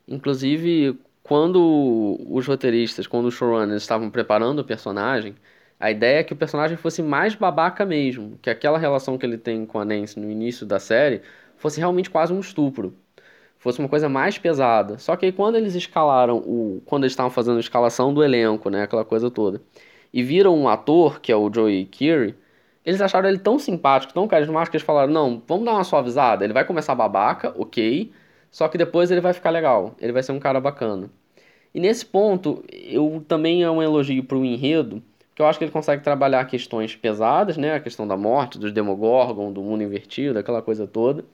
Inclusive, quando os roteiristas, quando os showrunners estavam preparando o personagem, a ideia é que o personagem fosse mais babaca mesmo, que aquela relação que ele tem com a Nancy no início da série fosse realmente quase um estupro, fosse uma coisa mais pesada. Só que aí quando eles escalaram o, quando eles estavam fazendo a escalação do elenco, né, aquela coisa toda, e viram um ator que é o Joey Keery, eles acharam ele tão simpático, tão carismático, que eles falaram: não, vamos dar uma suavizada. Ele vai começar babaca, ok. Só que depois ele vai ficar legal. Ele vai ser um cara bacana. E nesse ponto, eu também é um elogio pro enredo, que eu acho que ele consegue trabalhar questões pesadas, né? A questão da morte, dos Demogorgon, do mundo invertido, aquela coisa toda.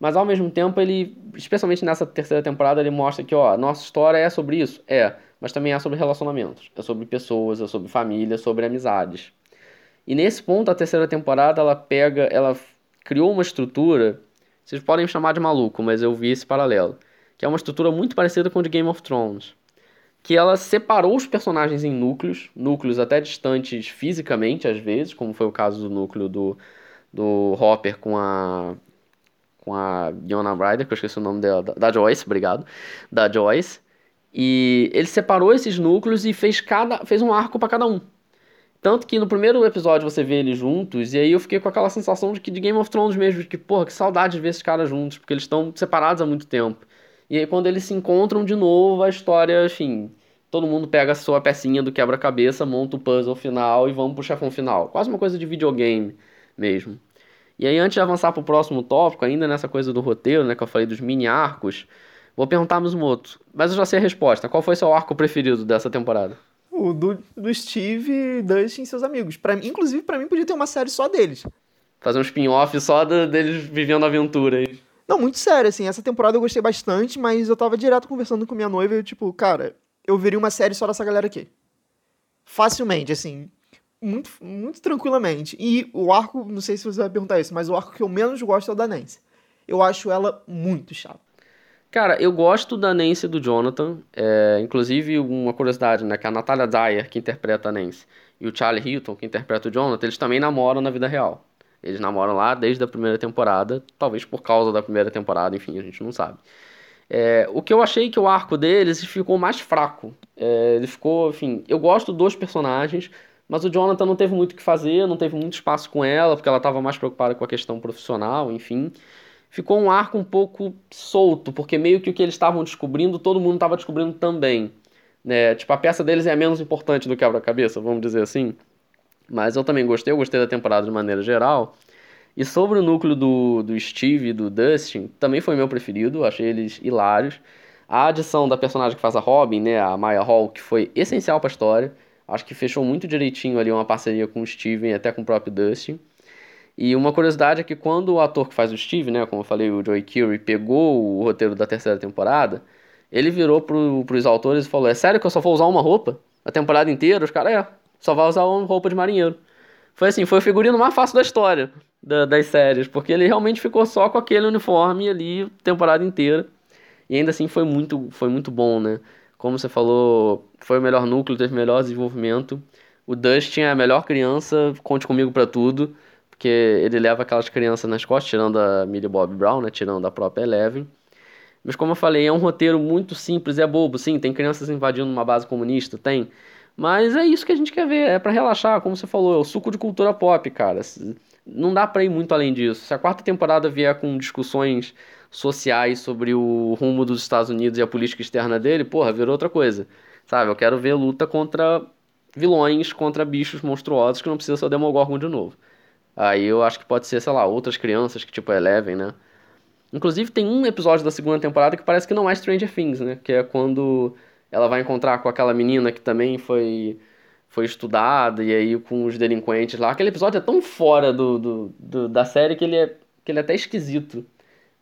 Mas ao mesmo tempo, ele, especialmente nessa terceira temporada, ele mostra que, ó, nossa história é sobre isso. É, mas também é sobre relacionamentos. É sobre pessoas, é sobre família, é sobre amizades. E nesse ponto, a terceira temporada, ela pega, ela criou uma estrutura, vocês podem me chamar de maluco, mas eu vi esse paralelo, que é uma estrutura muito parecida com a de Game of Thrones, que ela separou os personagens em núcleos, núcleos até distantes fisicamente às vezes, como foi o caso do núcleo do, do Hopper com a com a Diona Ryder, que eu esqueci o nome dela, da, da Joyce, obrigado, da Joyce, e ele separou esses núcleos e fez cada fez um arco para cada um. Tanto que no primeiro episódio você vê eles juntos, e aí eu fiquei com aquela sensação de que de Game of Thrones mesmo, de que, porra, que saudade de ver esses caras juntos, porque eles estão separados há muito tempo. E aí quando eles se encontram de novo, a história, enfim, todo mundo pega a sua pecinha do quebra-cabeça, monta o puzzle final e vamos pro chefão final. Quase uma coisa de videogame mesmo. E aí antes de avançar pro próximo tópico, ainda nessa coisa do roteiro, né, que eu falei dos mini arcos, vou perguntar a Mizumoto, mas eu já sei a resposta. Qual foi seu arco preferido dessa temporada? o do, do Steve, Dustin e seus amigos. Pra, inclusive, para mim, podia ter uma série só deles. Fazer um spin-off só do, deles vivendo aventura aí. Não, muito sério, assim, essa temporada eu gostei bastante, mas eu tava direto conversando com minha noiva e eu, tipo, cara, eu veria uma série só dessa galera aqui. Facilmente, assim, muito, muito tranquilamente. E o arco, não sei se você vai perguntar isso, mas o arco que eu menos gosto é o da Nancy. Eu acho ela muito chata. Cara, eu gosto da Nancy do Jonathan. É, inclusive, uma curiosidade, né? Que a Natalia Dyer, que interpreta a Nancy, e o Charlie Hilton, que interpreta o Jonathan, eles também namoram na vida real. Eles namoram lá desde a primeira temporada, talvez por causa da primeira temporada, enfim, a gente não sabe. É, o que eu achei que o arco deles ficou mais fraco. É, ele ficou, enfim, eu gosto dos personagens, mas o Jonathan não teve muito o que fazer, não teve muito espaço com ela, porque ela estava mais preocupada com a questão profissional, enfim ficou um arco um pouco solto, porque meio que o que eles estavam descobrindo, todo mundo estava descobrindo também. Né? Tipo, a peça deles é a menos importante do quebra-cabeça, vamos dizer assim. Mas eu também gostei, eu gostei da temporada de maneira geral. E sobre o núcleo do, do Steve e do Dustin, também foi meu preferido, achei eles hilários. A adição da personagem que faz a Robin, né, a Maya Hall, que foi essencial para a história. Acho que fechou muito direitinho ali uma parceria com o Steven e até com o próprio Dustin. E uma curiosidade é que quando o ator que faz o Steve, né, como eu falei, o Joey Curie, pegou o roteiro da terceira temporada, ele virou pro, pros autores e falou: É sério que eu só vou usar uma roupa? A temporada inteira? Os caras, é, só vai usar uma roupa de marinheiro. Foi assim, foi o figurino mais fácil da história da, das séries, porque ele realmente ficou só com aquele uniforme ali temporada inteira. E ainda assim foi muito, foi muito bom, né? Como você falou, foi o melhor núcleo, teve o melhor desenvolvimento. O Dustin é a melhor criança, conte comigo para tudo. Porque ele leva aquelas crianças nas costas, tirando a Millie Bob Brown, né? Tirando a própria Eleven. Mas como eu falei, é um roteiro muito simples, é bobo, sim, tem crianças invadindo uma base comunista, tem. Mas é isso que a gente quer ver, é para relaxar, como você falou, é o suco de cultura pop, cara. Não dá pra ir muito além disso. Se a quarta temporada vier com discussões sociais sobre o rumo dos Estados Unidos e a política externa dele, porra, virou outra coisa. Sabe, eu quero ver luta contra vilões, contra bichos monstruosos que não precisa ser o Demogorgon de novo. Aí eu acho que pode ser, sei lá, outras crianças que tipo Eleven, né? Inclusive tem um episódio da segunda temporada que parece que não é Stranger Things, né? Que é quando ela vai encontrar com aquela menina que também foi foi estudada e aí com os delinquentes lá. Aquele episódio é tão fora do, do, do, da série que ele, é, que ele é até esquisito.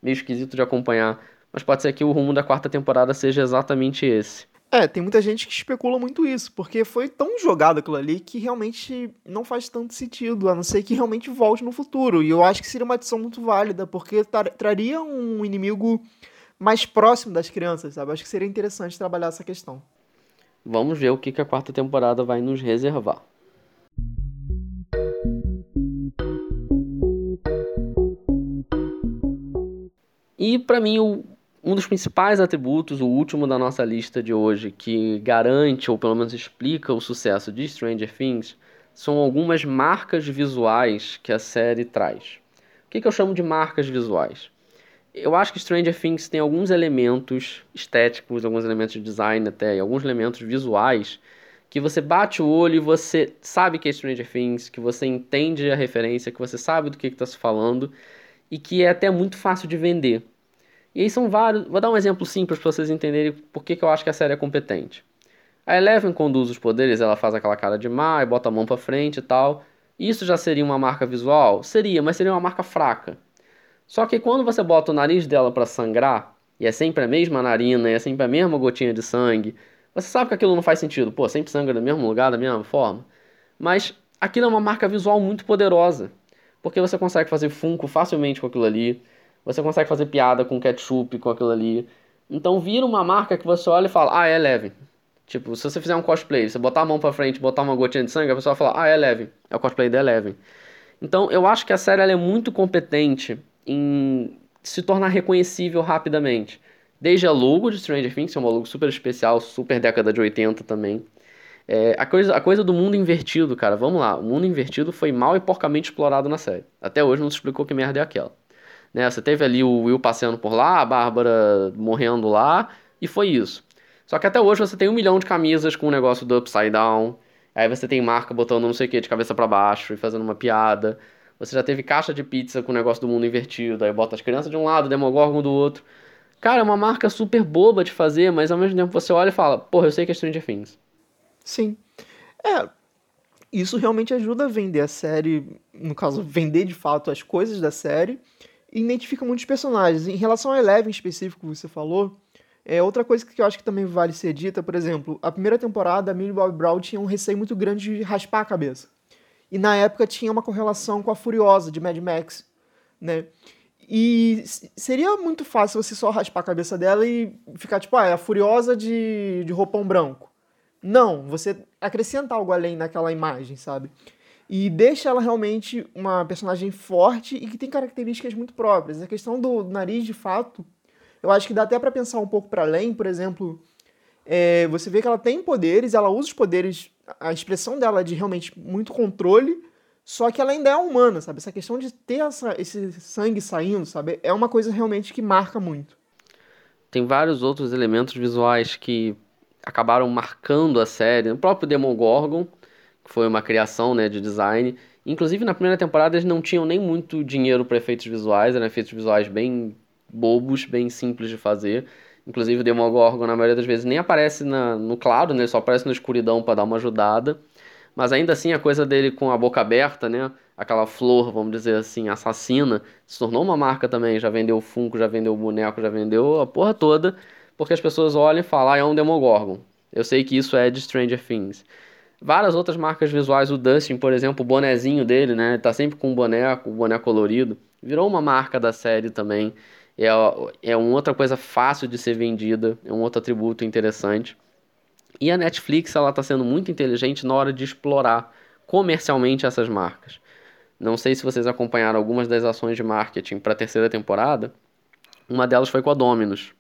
Meio esquisito de acompanhar. Mas pode ser que o rumo da quarta temporada seja exatamente esse. É, tem muita gente que especula muito isso, porque foi tão jogado aquilo ali que realmente não faz tanto sentido, a não ser que realmente volte no futuro. E eu acho que seria uma adição muito válida, porque traria um inimigo mais próximo das crianças, sabe? Acho que seria interessante trabalhar essa questão. Vamos ver o que a quarta temporada vai nos reservar. E para mim o um dos principais atributos, o último da nossa lista de hoje, que garante ou pelo menos explica o sucesso de Stranger Things, são algumas marcas visuais que a série traz. O que, que eu chamo de marcas visuais? Eu acho que Stranger Things tem alguns elementos estéticos, alguns elementos de design até, e alguns elementos visuais que você bate o olho e você sabe que é Stranger Things, que você entende a referência, que você sabe do que está se falando e que é até muito fácil de vender. E aí são vários. Vou dar um exemplo simples para vocês entenderem por que, que eu acho que a série é competente. A Eleven conduz os poderes, ela faz aquela cara de má e bota a mão para frente e tal. Isso já seria uma marca visual? Seria, mas seria uma marca fraca. Só que quando você bota o nariz dela para sangrar, e é sempre a mesma narina, e é sempre a mesma gotinha de sangue, você sabe que aquilo não faz sentido. Pô, sempre sangra no mesmo lugar, da mesma forma. Mas aquilo é uma marca visual muito poderosa. Porque você consegue fazer funko facilmente com aquilo ali. Você consegue fazer piada com ketchup, com aquilo ali. Então vira uma marca que você olha e fala, ah, é leve. Tipo, se você fizer um cosplay, você botar a mão pra frente botar uma gotinha de sangue, a pessoa fala, ah, é leve. É o cosplay da Eleven. Então eu acho que a série é muito competente em se tornar reconhecível rapidamente. Desde a logo de Stranger Things, que é uma logo super especial, super década de 80 também. É, a, coisa, a coisa do mundo invertido, cara, vamos lá. O mundo invertido foi mal e porcamente explorado na série. Até hoje não se explicou que merda é aquela. Né? Você teve ali o Will passeando por lá, a Bárbara morrendo lá, e foi isso. Só que até hoje você tem um milhão de camisas com o negócio do Upside Down. Aí você tem marca botando não sei o que de cabeça para baixo e fazendo uma piada. Você já teve caixa de pizza com o negócio do mundo invertido. Aí bota as crianças de um lado, Demogorgon do outro. Cara, é uma marca super boba de fazer, mas ao mesmo tempo você olha e fala, porra, eu sei que é Stranger Things. Sim. É, isso realmente ajuda a vender a série, no caso, vender de fato as coisas da série identifica muitos personagens. Em relação a Eleven específico que você falou, é outra coisa que eu acho que também vale ser dita, por exemplo, a primeira temporada, a Millie Bobby Brown tinha um receio muito grande de raspar a cabeça. E na época tinha uma correlação com a Furiosa de Mad Max, né? E seria muito fácil você só raspar a cabeça dela e ficar tipo, ah, é a Furiosa de, de roupão branco. Não, você acrescenta algo além naquela imagem, sabe? e deixa ela realmente uma personagem forte e que tem características muito próprias. A questão do nariz, de fato, eu acho que dá até para pensar um pouco para além, por exemplo, é, você vê que ela tem poderes, ela usa os poderes, a expressão dela é de realmente muito controle, só que ela ainda é humana, sabe? Essa questão de ter essa, esse sangue saindo, sabe? É uma coisa realmente que marca muito. Tem vários outros elementos visuais que acabaram marcando a série. O próprio Demogorgon, foi uma criação né, de design. Inclusive, na primeira temporada, eles não tinham nem muito dinheiro para efeitos visuais, eram efeitos visuais bem bobos, bem simples de fazer. Inclusive, o Demogorgon, na maioria das vezes, nem aparece na, no claro, né? Ele só aparece na escuridão para dar uma ajudada. Mas ainda assim, a coisa dele com a boca aberta, né? Aquela flor, vamos dizer assim, assassina, se tornou uma marca também. Já vendeu o Funko, já vendeu o boneco, já vendeu a porra toda. Porque as pessoas olham e falam, ah, é um Demogorgon. Eu sei que isso é de Stranger Things várias outras marcas visuais. O Dustin, por exemplo, o bonezinho dele, né? Ele tá sempre com um boneco, um boneco colorido. Virou uma marca da série também. É, é uma outra coisa fácil de ser vendida, é um outro atributo interessante. E a Netflix, ela tá sendo muito inteligente na hora de explorar comercialmente essas marcas. Não sei se vocês acompanharam algumas das ações de marketing para a terceira temporada. Uma delas foi com a Dominus.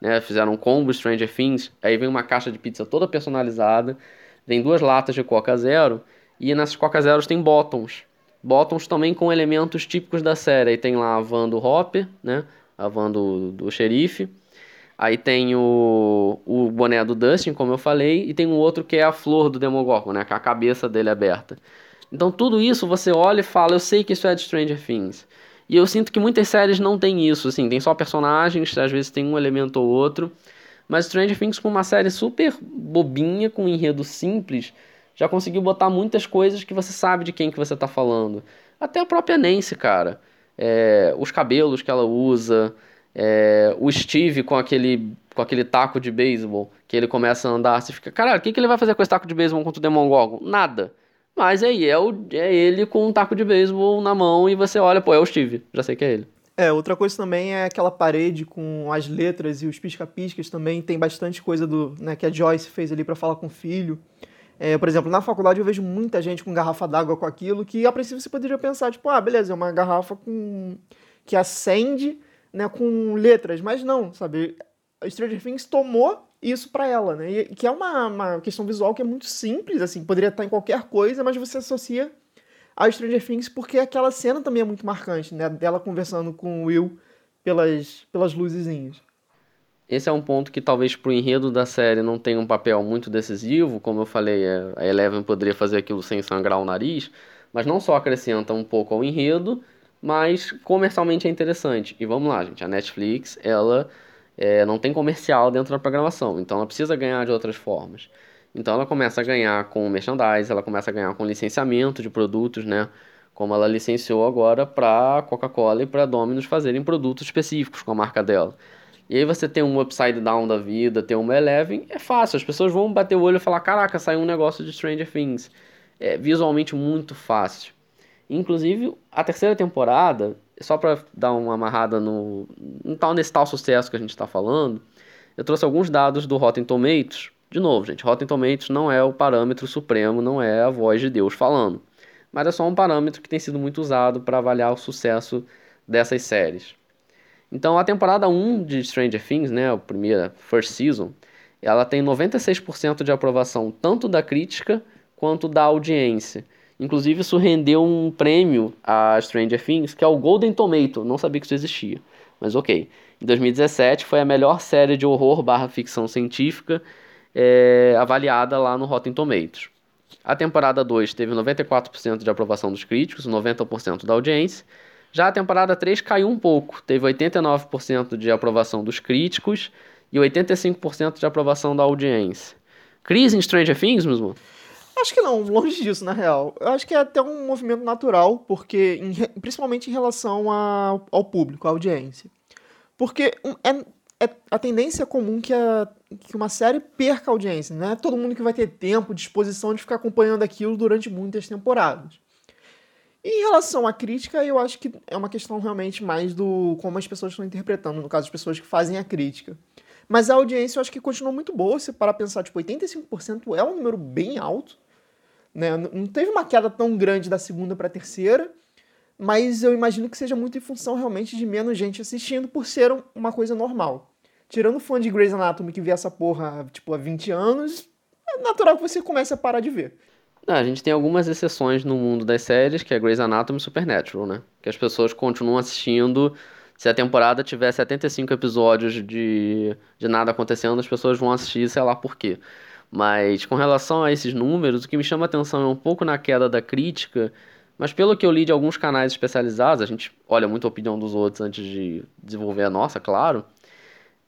né? Fizeram um combo Stranger Things, aí vem uma caixa de pizza toda personalizada, vem duas latas de Coca Zero, e nessas Coca Zeros tem bottoms. Bottoms também com elementos típicos da série. Aí tem lá a van do Hopper, né? A van do, do xerife. Aí tem o, o boné do Dustin, como eu falei, e tem um outro que é a flor do Demogorgon, né? Com a cabeça dele aberta. Então tudo isso você olha e fala, eu sei que isso é de Stranger Things. E eu sinto que muitas séries não tem isso, assim, tem só personagens, às vezes tem um elemento ou outro. Mas Stranger Things com uma série super bobinha, com um enredo simples, já conseguiu botar muitas coisas que você sabe de quem que você está falando. Até a própria Nancy, cara. É, os cabelos que ela usa, é, o Steve com aquele, com aquele taco de beisebol, que ele começa a andar, você fica, caralho, o que, que ele vai fazer com esse taco de beisebol contra o Demogorgon? Nada. Mas aí é, o, é ele com um taco de beisebol na mão e você olha, pô, é o Steve, já sei que é ele. É, outra coisa também é aquela parede com as letras e os pisca-piscas também, tem bastante coisa do, né, que a Joyce fez ali para falar com o filho. É, por exemplo, na faculdade eu vejo muita gente com garrafa d'água com aquilo, que a princípio você poderia pensar, tipo, ah, beleza, é uma garrafa com que acende, né, com letras, mas não, sabe? A Stranger Things tomou isso para ela, né? E, que é uma, uma questão visual que é muito simples, assim, poderia estar em qualquer coisa, mas você associa a Stranger Things porque aquela cena também é muito marcante, né? Dela conversando com o Will pelas, pelas luzezinhas. Esse é um ponto que talvez pro enredo da série não tenha um papel muito decisivo, como eu falei, é, a Eleven poderia fazer aquilo sem sangrar o nariz, mas não só acrescenta um pouco ao enredo, mas comercialmente é interessante. E vamos lá, gente, a Netflix, ela é, não tem comercial dentro da programação, então ela precisa ganhar de outras formas. Então ela começa a ganhar com merchandise, ela começa a ganhar com licenciamento de produtos, né? Como ela licenciou agora para Coca-Cola e para Domino's fazerem produtos específicos com a marca dela. E aí você tem um upside down da vida, tem uma Eleven, é fácil, as pessoas vão bater o olho e falar, caraca, saiu um negócio de Stranger Things. É visualmente muito fácil. Inclusive, a terceira temporada, só para dar uma amarrada no, no tal, nesse tal sucesso que a gente está falando, eu trouxe alguns dados do Rotten Tomatoes. De novo, gente, Rotten Tomatoes não é o parâmetro supremo, não é a voz de Deus falando. Mas é só um parâmetro que tem sido muito usado para avaliar o sucesso dessas séries. Então a temporada 1 de Stranger Things, né, a primeira first season, ela tem 96% de aprovação tanto da crítica quanto da audiência. Inclusive isso rendeu um prêmio a Stranger Things, que é o Golden Tomato, não sabia que isso existia, mas ok. Em 2017 foi a melhor série de horror barra ficção científica é, avaliada lá no Rotten Tomatoes. A temporada 2 teve 94% de aprovação dos críticos, 90% da audiência, já a temporada 3 caiu um pouco, teve 89% de aprovação dos críticos e 85% de aprovação da audiência. Crise em Stranger Things, mesmo? Acho que não, longe disso, na real. Eu acho que é até um movimento natural, porque em, principalmente em relação a, ao público, à audiência. Porque é, é a tendência comum que, a, que uma série perca a audiência. Não é todo mundo que vai ter tempo, disposição de ficar acompanhando aquilo durante muitas temporadas. Em relação à crítica, eu acho que é uma questão realmente mais do como as pessoas estão interpretando, no caso, as pessoas que fazem a crítica. Mas a audiência eu acho que continua muito boa, se para pensar, tipo, 85% é um número bem alto. Né? Não teve uma queda tão grande da segunda para a terceira, mas eu imagino que seja muito em função realmente de menos gente assistindo por ser uma coisa normal. Tirando o fã de Grey's Anatomy que vê essa porra tipo, há 20 anos, é natural que você comece a parar de ver. Ah, a gente tem algumas exceções no mundo das séries, que é Grey's Anatomy e Supernatural, né? Que as pessoas continuam assistindo. Se a temporada tiver 75 episódios de, de nada acontecendo, as pessoas vão assistir, sei lá por quê. Mas com relação a esses números, o que me chama a atenção é um pouco na queda da crítica, mas pelo que eu li de alguns canais especializados, a gente olha muito a opinião dos outros antes de desenvolver a nossa, claro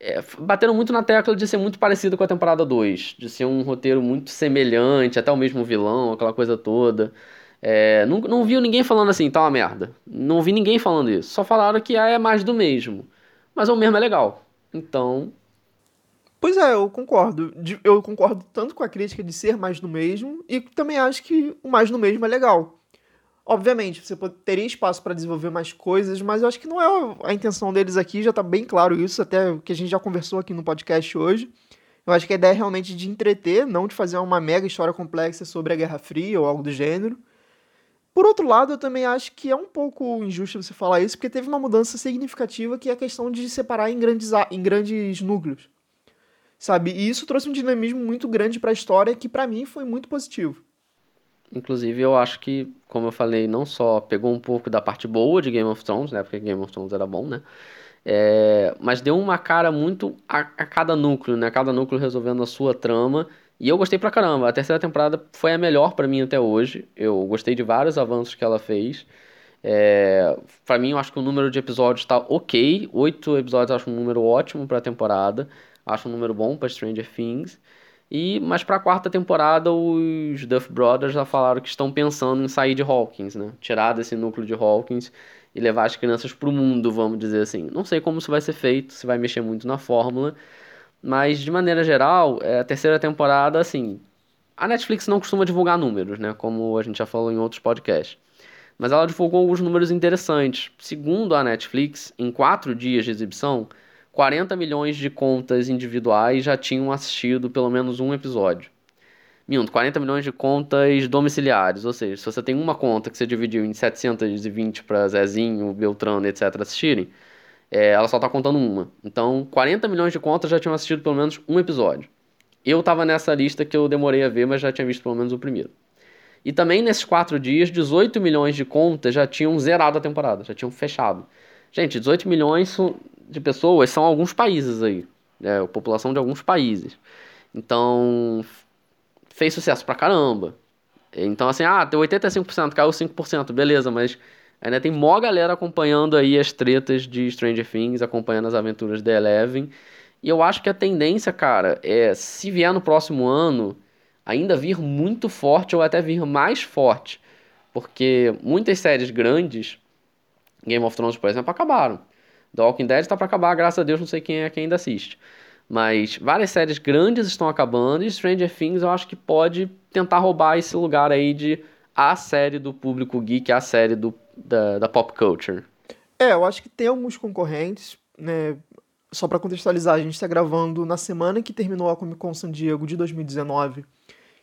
é, bateram muito na tecla de ser muito parecido com a temporada 2, de ser um roteiro muito semelhante, até o mesmo vilão, aquela coisa toda. É, não, não viu ninguém falando assim, tá uma merda. Não vi ninguém falando isso. Só falaram que é mais do mesmo. Mas o mesmo é legal. Então. Pois é, eu concordo. Eu concordo tanto com a crítica de ser mais do mesmo, e também acho que o mais do mesmo é legal. Obviamente, você teria espaço para desenvolver mais coisas, mas eu acho que não é a intenção deles aqui, já está bem claro isso, até que a gente já conversou aqui no podcast hoje. Eu acho que a ideia é realmente de entreter, não de fazer uma mega história complexa sobre a Guerra Fria ou algo do gênero. Por outro lado, eu também acho que é um pouco injusto você falar isso, porque teve uma mudança significativa que é a questão de separar em grandes, em grandes núcleos. Sabe? E isso trouxe um dinamismo muito grande para a história que para mim foi muito positivo. Inclusive, eu acho que, como eu falei, não só pegou um pouco da parte boa de Game of Thrones, né? Porque Game of Thrones era bom, né? É, mas deu uma cara muito a, a, cada núcleo, né? Cada núcleo resolvendo a sua trama. E eu gostei pra caramba. A terceira temporada foi a melhor para mim até hoje. Eu gostei de vários avanços que ela fez. É, para mim, eu acho que o número de episódios tá ok. Oito episódios eu acho um número ótimo pra temporada. Acho um número bom pra Stranger Things. E, mas para a quarta temporada, os Duff Brothers já falaram que estão pensando em sair de Hawkins, né? Tirar desse núcleo de Hawkins e levar as crianças para o mundo, vamos dizer assim. Não sei como isso vai ser feito, se vai mexer muito na fórmula, mas de maneira geral, é, a terceira temporada, assim, a Netflix não costuma divulgar números, né? Como a gente já falou em outros podcasts. Mas ela divulgou alguns números interessantes. Segundo a Netflix, em quatro dias de exibição, 40 milhões de contas individuais já tinham assistido pelo menos um episódio. Minto, 40 milhões de contas domiciliares, ou seja, se você tem uma conta que você dividiu em 720 para Zezinho, Beltrano, etc. assistirem, é, ela só está contando uma. Então, 40 milhões de contas já tinham assistido pelo menos um episódio. Eu estava nessa lista que eu demorei a ver, mas já tinha visto pelo menos o primeiro. E também nesses quatro dias, 18 milhões de contas já tinham zerado a temporada, já tinham fechado. Gente, 18 milhões de pessoas são alguns países aí. É, a população de alguns países. Então, fez sucesso pra caramba. Então, assim, ah, tem 85%, caiu 5%, beleza, mas ainda tem mó galera acompanhando aí as tretas de Stranger Things, acompanhando as aventuras da Eleven. E eu acho que a tendência, cara, é se vier no próximo ano, ainda vir muito forte ou até vir mais forte. Porque muitas séries grandes, Game of Thrones, por exemplo, acabaram. The Walking Dead está para acabar, graças a Deus, não sei quem é que ainda assiste. Mas várias séries grandes estão acabando e Stranger Things eu acho que pode tentar roubar esse lugar aí de a série do público geek, a série do, da, da pop culture. É, eu acho que tem alguns concorrentes, né? Só para contextualizar, a gente está gravando na semana que terminou a Comic Con San Diego de 2019,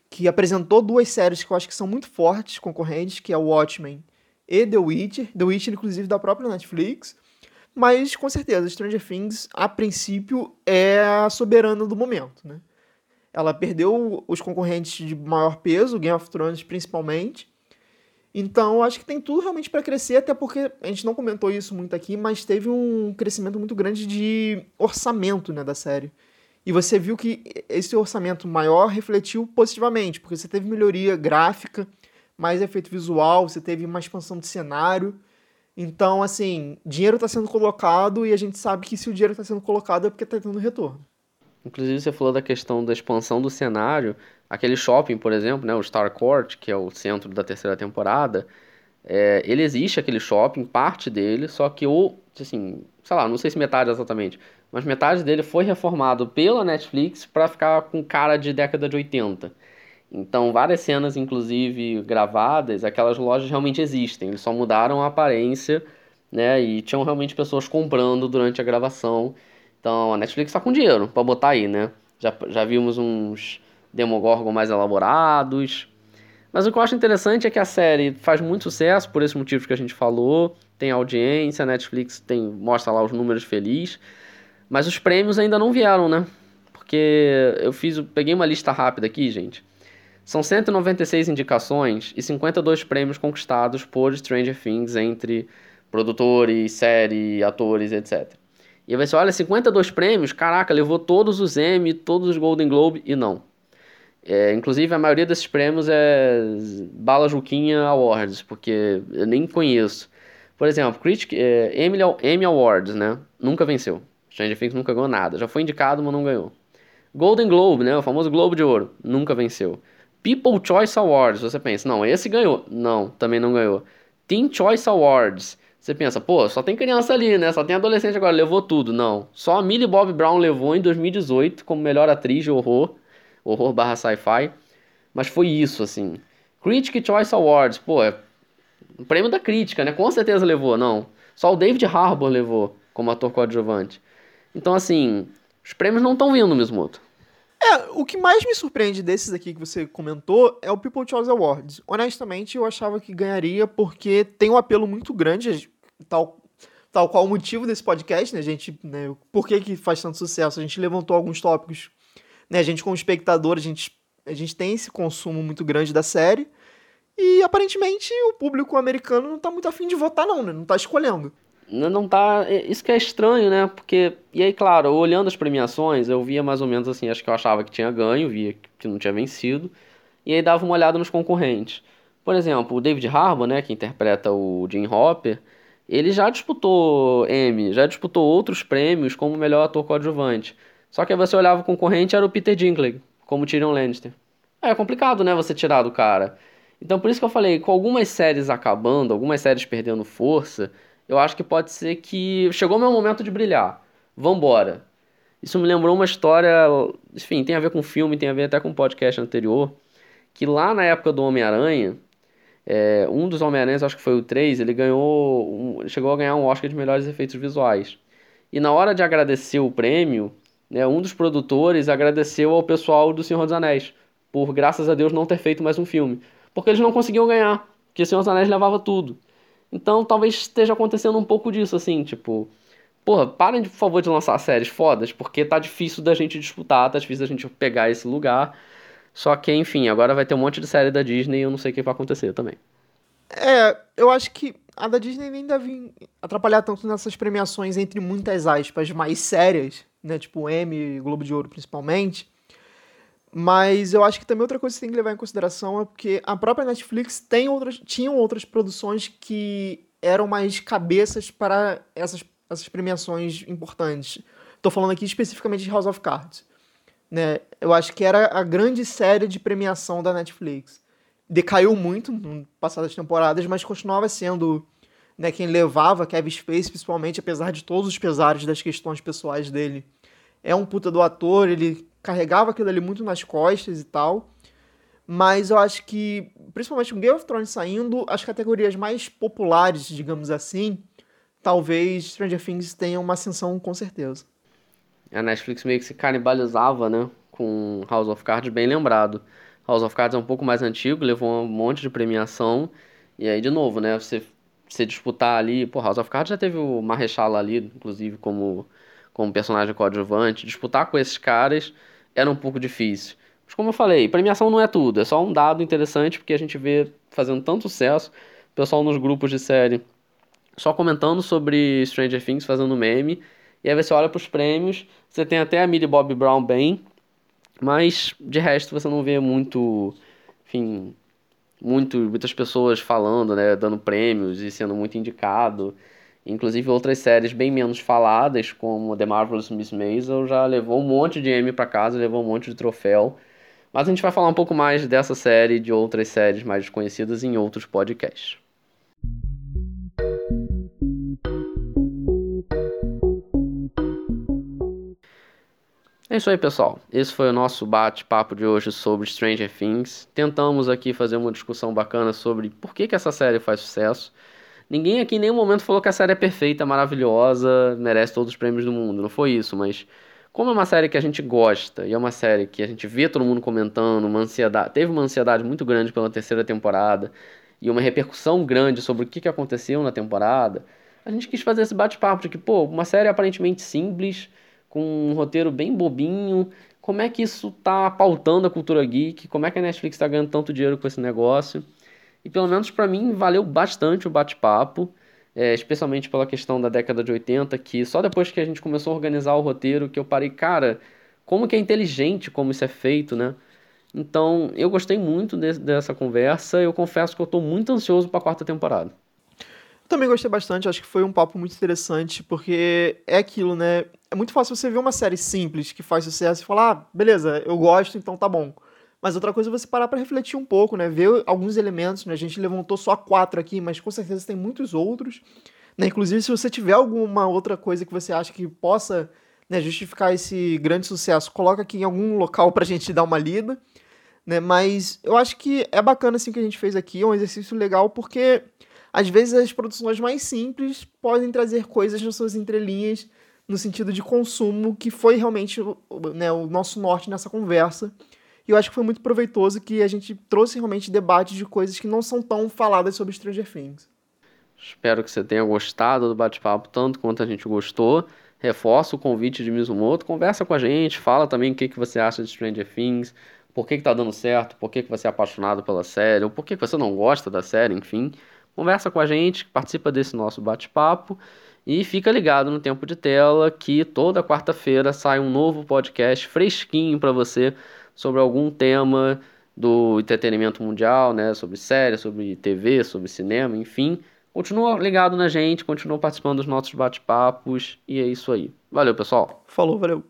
que apresentou duas séries que eu acho que são muito fortes concorrentes, que é o Watchmen e The Witcher, The Witcher inclusive da própria Netflix. Mas, com certeza, Stranger Things, a princípio, é a soberana do momento, né? Ela perdeu os concorrentes de maior peso, Game of Thrones principalmente. Então, acho que tem tudo realmente para crescer, até porque a gente não comentou isso muito aqui, mas teve um crescimento muito grande de orçamento né, da série. E você viu que esse orçamento maior refletiu positivamente, porque você teve melhoria gráfica, mais efeito visual, você teve uma expansão de cenário. Então, assim, dinheiro está sendo colocado e a gente sabe que se o dinheiro está sendo colocado é porque está tendo retorno. Inclusive, você falou da questão da expansão do cenário. Aquele shopping, por exemplo, né, o Starcourt, que é o centro da terceira temporada, é, ele existe, aquele shopping, parte dele, só que o, assim, sei lá, não sei se metade exatamente, mas metade dele foi reformado pela Netflix para ficar com cara de década de 80. Então, várias cenas, inclusive gravadas, aquelas lojas realmente existem. Eles só mudaram a aparência, né? E tinham realmente pessoas comprando durante a gravação. Então, a Netflix está com dinheiro para botar aí, né? Já, já vimos uns Demogorgon mais elaborados. Mas o que eu acho interessante é que a série faz muito sucesso por esses motivos que a gente falou. Tem audiência, a Netflix tem, mostra lá os números felizes. Mas os prêmios ainda não vieram, né? Porque eu fiz, peguei uma lista rápida aqui, gente. São 196 indicações e 52 prêmios conquistados por Stranger Things entre produtores, série, atores, etc. E aí você olha, 52 prêmios, caraca, levou todos os Emmy, todos os Golden Globe e não. É, inclusive a maioria desses prêmios é Bala Juquinha Awards, porque eu nem conheço. Por exemplo, Critic, é, Emmy, Emmy Awards, né? Nunca venceu. Stranger Things nunca ganhou nada. Já foi indicado, mas não ganhou. Golden Globe, né? O famoso Globo de Ouro. Nunca venceu. People Choice Awards, você pensa, não, esse ganhou. Não, também não ganhou. Teen Choice Awards, você pensa, pô, só tem criança ali, né? Só tem adolescente agora, levou tudo. Não. Só a Millie Bob Brown levou em 2018 como melhor atriz de horror, horror barra sci-fi. Mas foi isso, assim. Critic Choice Awards, pô, é um prêmio da crítica, né? Com certeza levou, não. Só o David Harbour levou como ator coadjuvante. Então, assim, os prêmios não estão vindo, mesmo outro. É, o que mais me surpreende desses aqui que você comentou é o People Choice Awards. Honestamente, eu achava que ganharia porque tem um apelo muito grande, tal, tal qual o motivo desse podcast, né, gente? Né, por que, que faz tanto sucesso? A gente levantou alguns tópicos, né? A gente, como espectador, a gente, a gente tem esse consumo muito grande da série. E aparentemente o público americano não tá muito afim de votar, não, né? Não tá escolhendo não tá. É, isso que é estranho, né? Porque. E aí, claro, olhando as premiações, eu via mais ou menos assim, acho que eu achava que tinha ganho, via que não tinha vencido. E aí dava uma olhada nos concorrentes. Por exemplo, o David Harbour, né, que interpreta o Jim Hopper, ele já disputou Emmy, já disputou outros prêmios como melhor ator coadjuvante. Só que aí você olhava o concorrente, era o Peter Dinklage, como Tyrion Lannister. É complicado, né, você tirar do cara. Então por isso que eu falei, com algumas séries acabando, algumas séries perdendo força, eu acho que pode ser que chegou o meu momento de brilhar. Vambora. Isso me lembrou uma história, enfim, tem a ver com filme, tem a ver até com podcast anterior, que lá na época do Homem-Aranha, é, um dos Homem-Aranhas, acho que foi o 3, ele ganhou, um, chegou a ganhar um Oscar de melhores efeitos visuais. E na hora de agradecer o prêmio, né, um dos produtores agradeceu ao pessoal do Senhor dos Anéis, por graças a Deus não ter feito mais um filme. Porque eles não conseguiam ganhar, porque o Senhor dos Anéis levava tudo. Então talvez esteja acontecendo um pouco disso, assim, tipo. Porra, parem, por favor, de lançar séries fodas, porque tá difícil da gente disputar, tá difícil da gente pegar esse lugar. Só que, enfim, agora vai ter um monte de série da Disney e eu não sei o que vai acontecer também. É, eu acho que a da Disney nem deve atrapalhar tanto nessas premiações, entre muitas aspas, mais sérias, né? Tipo e Globo de Ouro, principalmente. Mas eu acho que também outra coisa que você tem que levar em consideração é porque a própria Netflix tem outras, tinham outras produções que eram mais cabeças para essas, essas premiações importantes. Estou falando aqui especificamente de House of Cards. Né? Eu acho que era a grande série de premiação da Netflix. Decaiu muito no passadas temporadas, mas continuava sendo né, quem levava Kevin Space, principalmente, apesar de todos os pesares das questões pessoais dele. É um puta do ator, ele carregava aquilo ali muito nas costas e tal. Mas eu acho que, principalmente com Game of Thrones saindo, as categorias mais populares, digamos assim, talvez Stranger Things tenha uma ascensão com certeza. A Netflix meio que se canibalizava, né? Com House of Cards, bem lembrado. House of Cards é um pouco mais antigo, levou um monte de premiação. E aí, de novo, né? Você, você disputar ali. Pô, House of Cards já teve o Marrechal ali, inclusive, como, como personagem coadjuvante. Disputar com esses caras era um pouco difícil. Mas como eu falei, premiação não é tudo, é só um dado interessante porque a gente vê fazendo tanto sucesso, pessoal nos grupos de série só comentando sobre Stranger Things, fazendo meme, e aí você olha para os prêmios, você tem até a Millie Bob Brown bem, mas de resto você não vê muito, enfim, muito, muitas pessoas falando, né, dando prêmios e sendo muito indicado. Inclusive outras séries bem menos faladas, como The Marvelous Miss Maisel, já levou um monte de Emmy para casa, levou um monte de troféu. Mas a gente vai falar um pouco mais dessa série e de outras séries mais desconhecidas em outros podcasts. É isso aí, pessoal. Esse foi o nosso bate-papo de hoje sobre Stranger Things. Tentamos aqui fazer uma discussão bacana sobre por que, que essa série faz sucesso. Ninguém aqui em nenhum momento falou que a série é perfeita, maravilhosa, merece todos os prêmios do mundo. Não foi isso, mas como é uma série que a gente gosta e é uma série que a gente vê todo mundo comentando, uma ansiedade, teve uma ansiedade muito grande pela terceira temporada e uma repercussão grande sobre o que, que aconteceu na temporada, a gente quis fazer esse bate-papo de que, pô, uma série aparentemente simples, com um roteiro bem bobinho, como é que isso tá pautando a cultura geek, como é que a Netflix está ganhando tanto dinheiro com esse negócio. E pelo menos para mim valeu bastante o bate-papo, é, especialmente pela questão da década de 80, que só depois que a gente começou a organizar o roteiro que eu parei, cara, como que é inteligente como isso é feito, né? Então, eu gostei muito de, dessa conversa. Eu confesso que eu estou muito ansioso para a quarta temporada. Também gostei bastante, acho que foi um papo muito interessante, porque é aquilo, né? É muito fácil você ver uma série simples que faz sucesso e falar, ah, beleza, eu gosto, então tá bom. Mas outra coisa é você parar para refletir um pouco, né? Ver alguns elementos, né? A gente levantou só quatro aqui, mas com certeza tem muitos outros. Né? Inclusive, se você tiver alguma outra coisa que você acha que possa né, justificar esse grande sucesso, coloca aqui em algum local pra gente dar uma lida. Né? Mas eu acho que é bacana assim que a gente fez aqui, é um exercício legal, porque às vezes as produções mais simples podem trazer coisas nas suas entrelinhas no sentido de consumo, que foi realmente né, o nosso norte nessa conversa. E eu acho que foi muito proveitoso que a gente trouxe realmente debate de coisas que não são tão faladas sobre Stranger Things. Espero que você tenha gostado do bate-papo tanto quanto a gente gostou. Reforça o convite de Mizumoto, conversa com a gente, fala também o que, que você acha de Stranger Things, por que, que tá dando certo, por que, que você é apaixonado pela série, ou por que, que você não gosta da série, enfim. Conversa com a gente, participa desse nosso bate-papo e fica ligado no tempo de tela que toda quarta-feira sai um novo podcast fresquinho para você sobre algum tema do entretenimento mundial, né, sobre séries, sobre TV, sobre cinema, enfim. Continua ligado na gente, continua participando dos nossos bate-papos e é isso aí. Valeu, pessoal. Falou, valeu.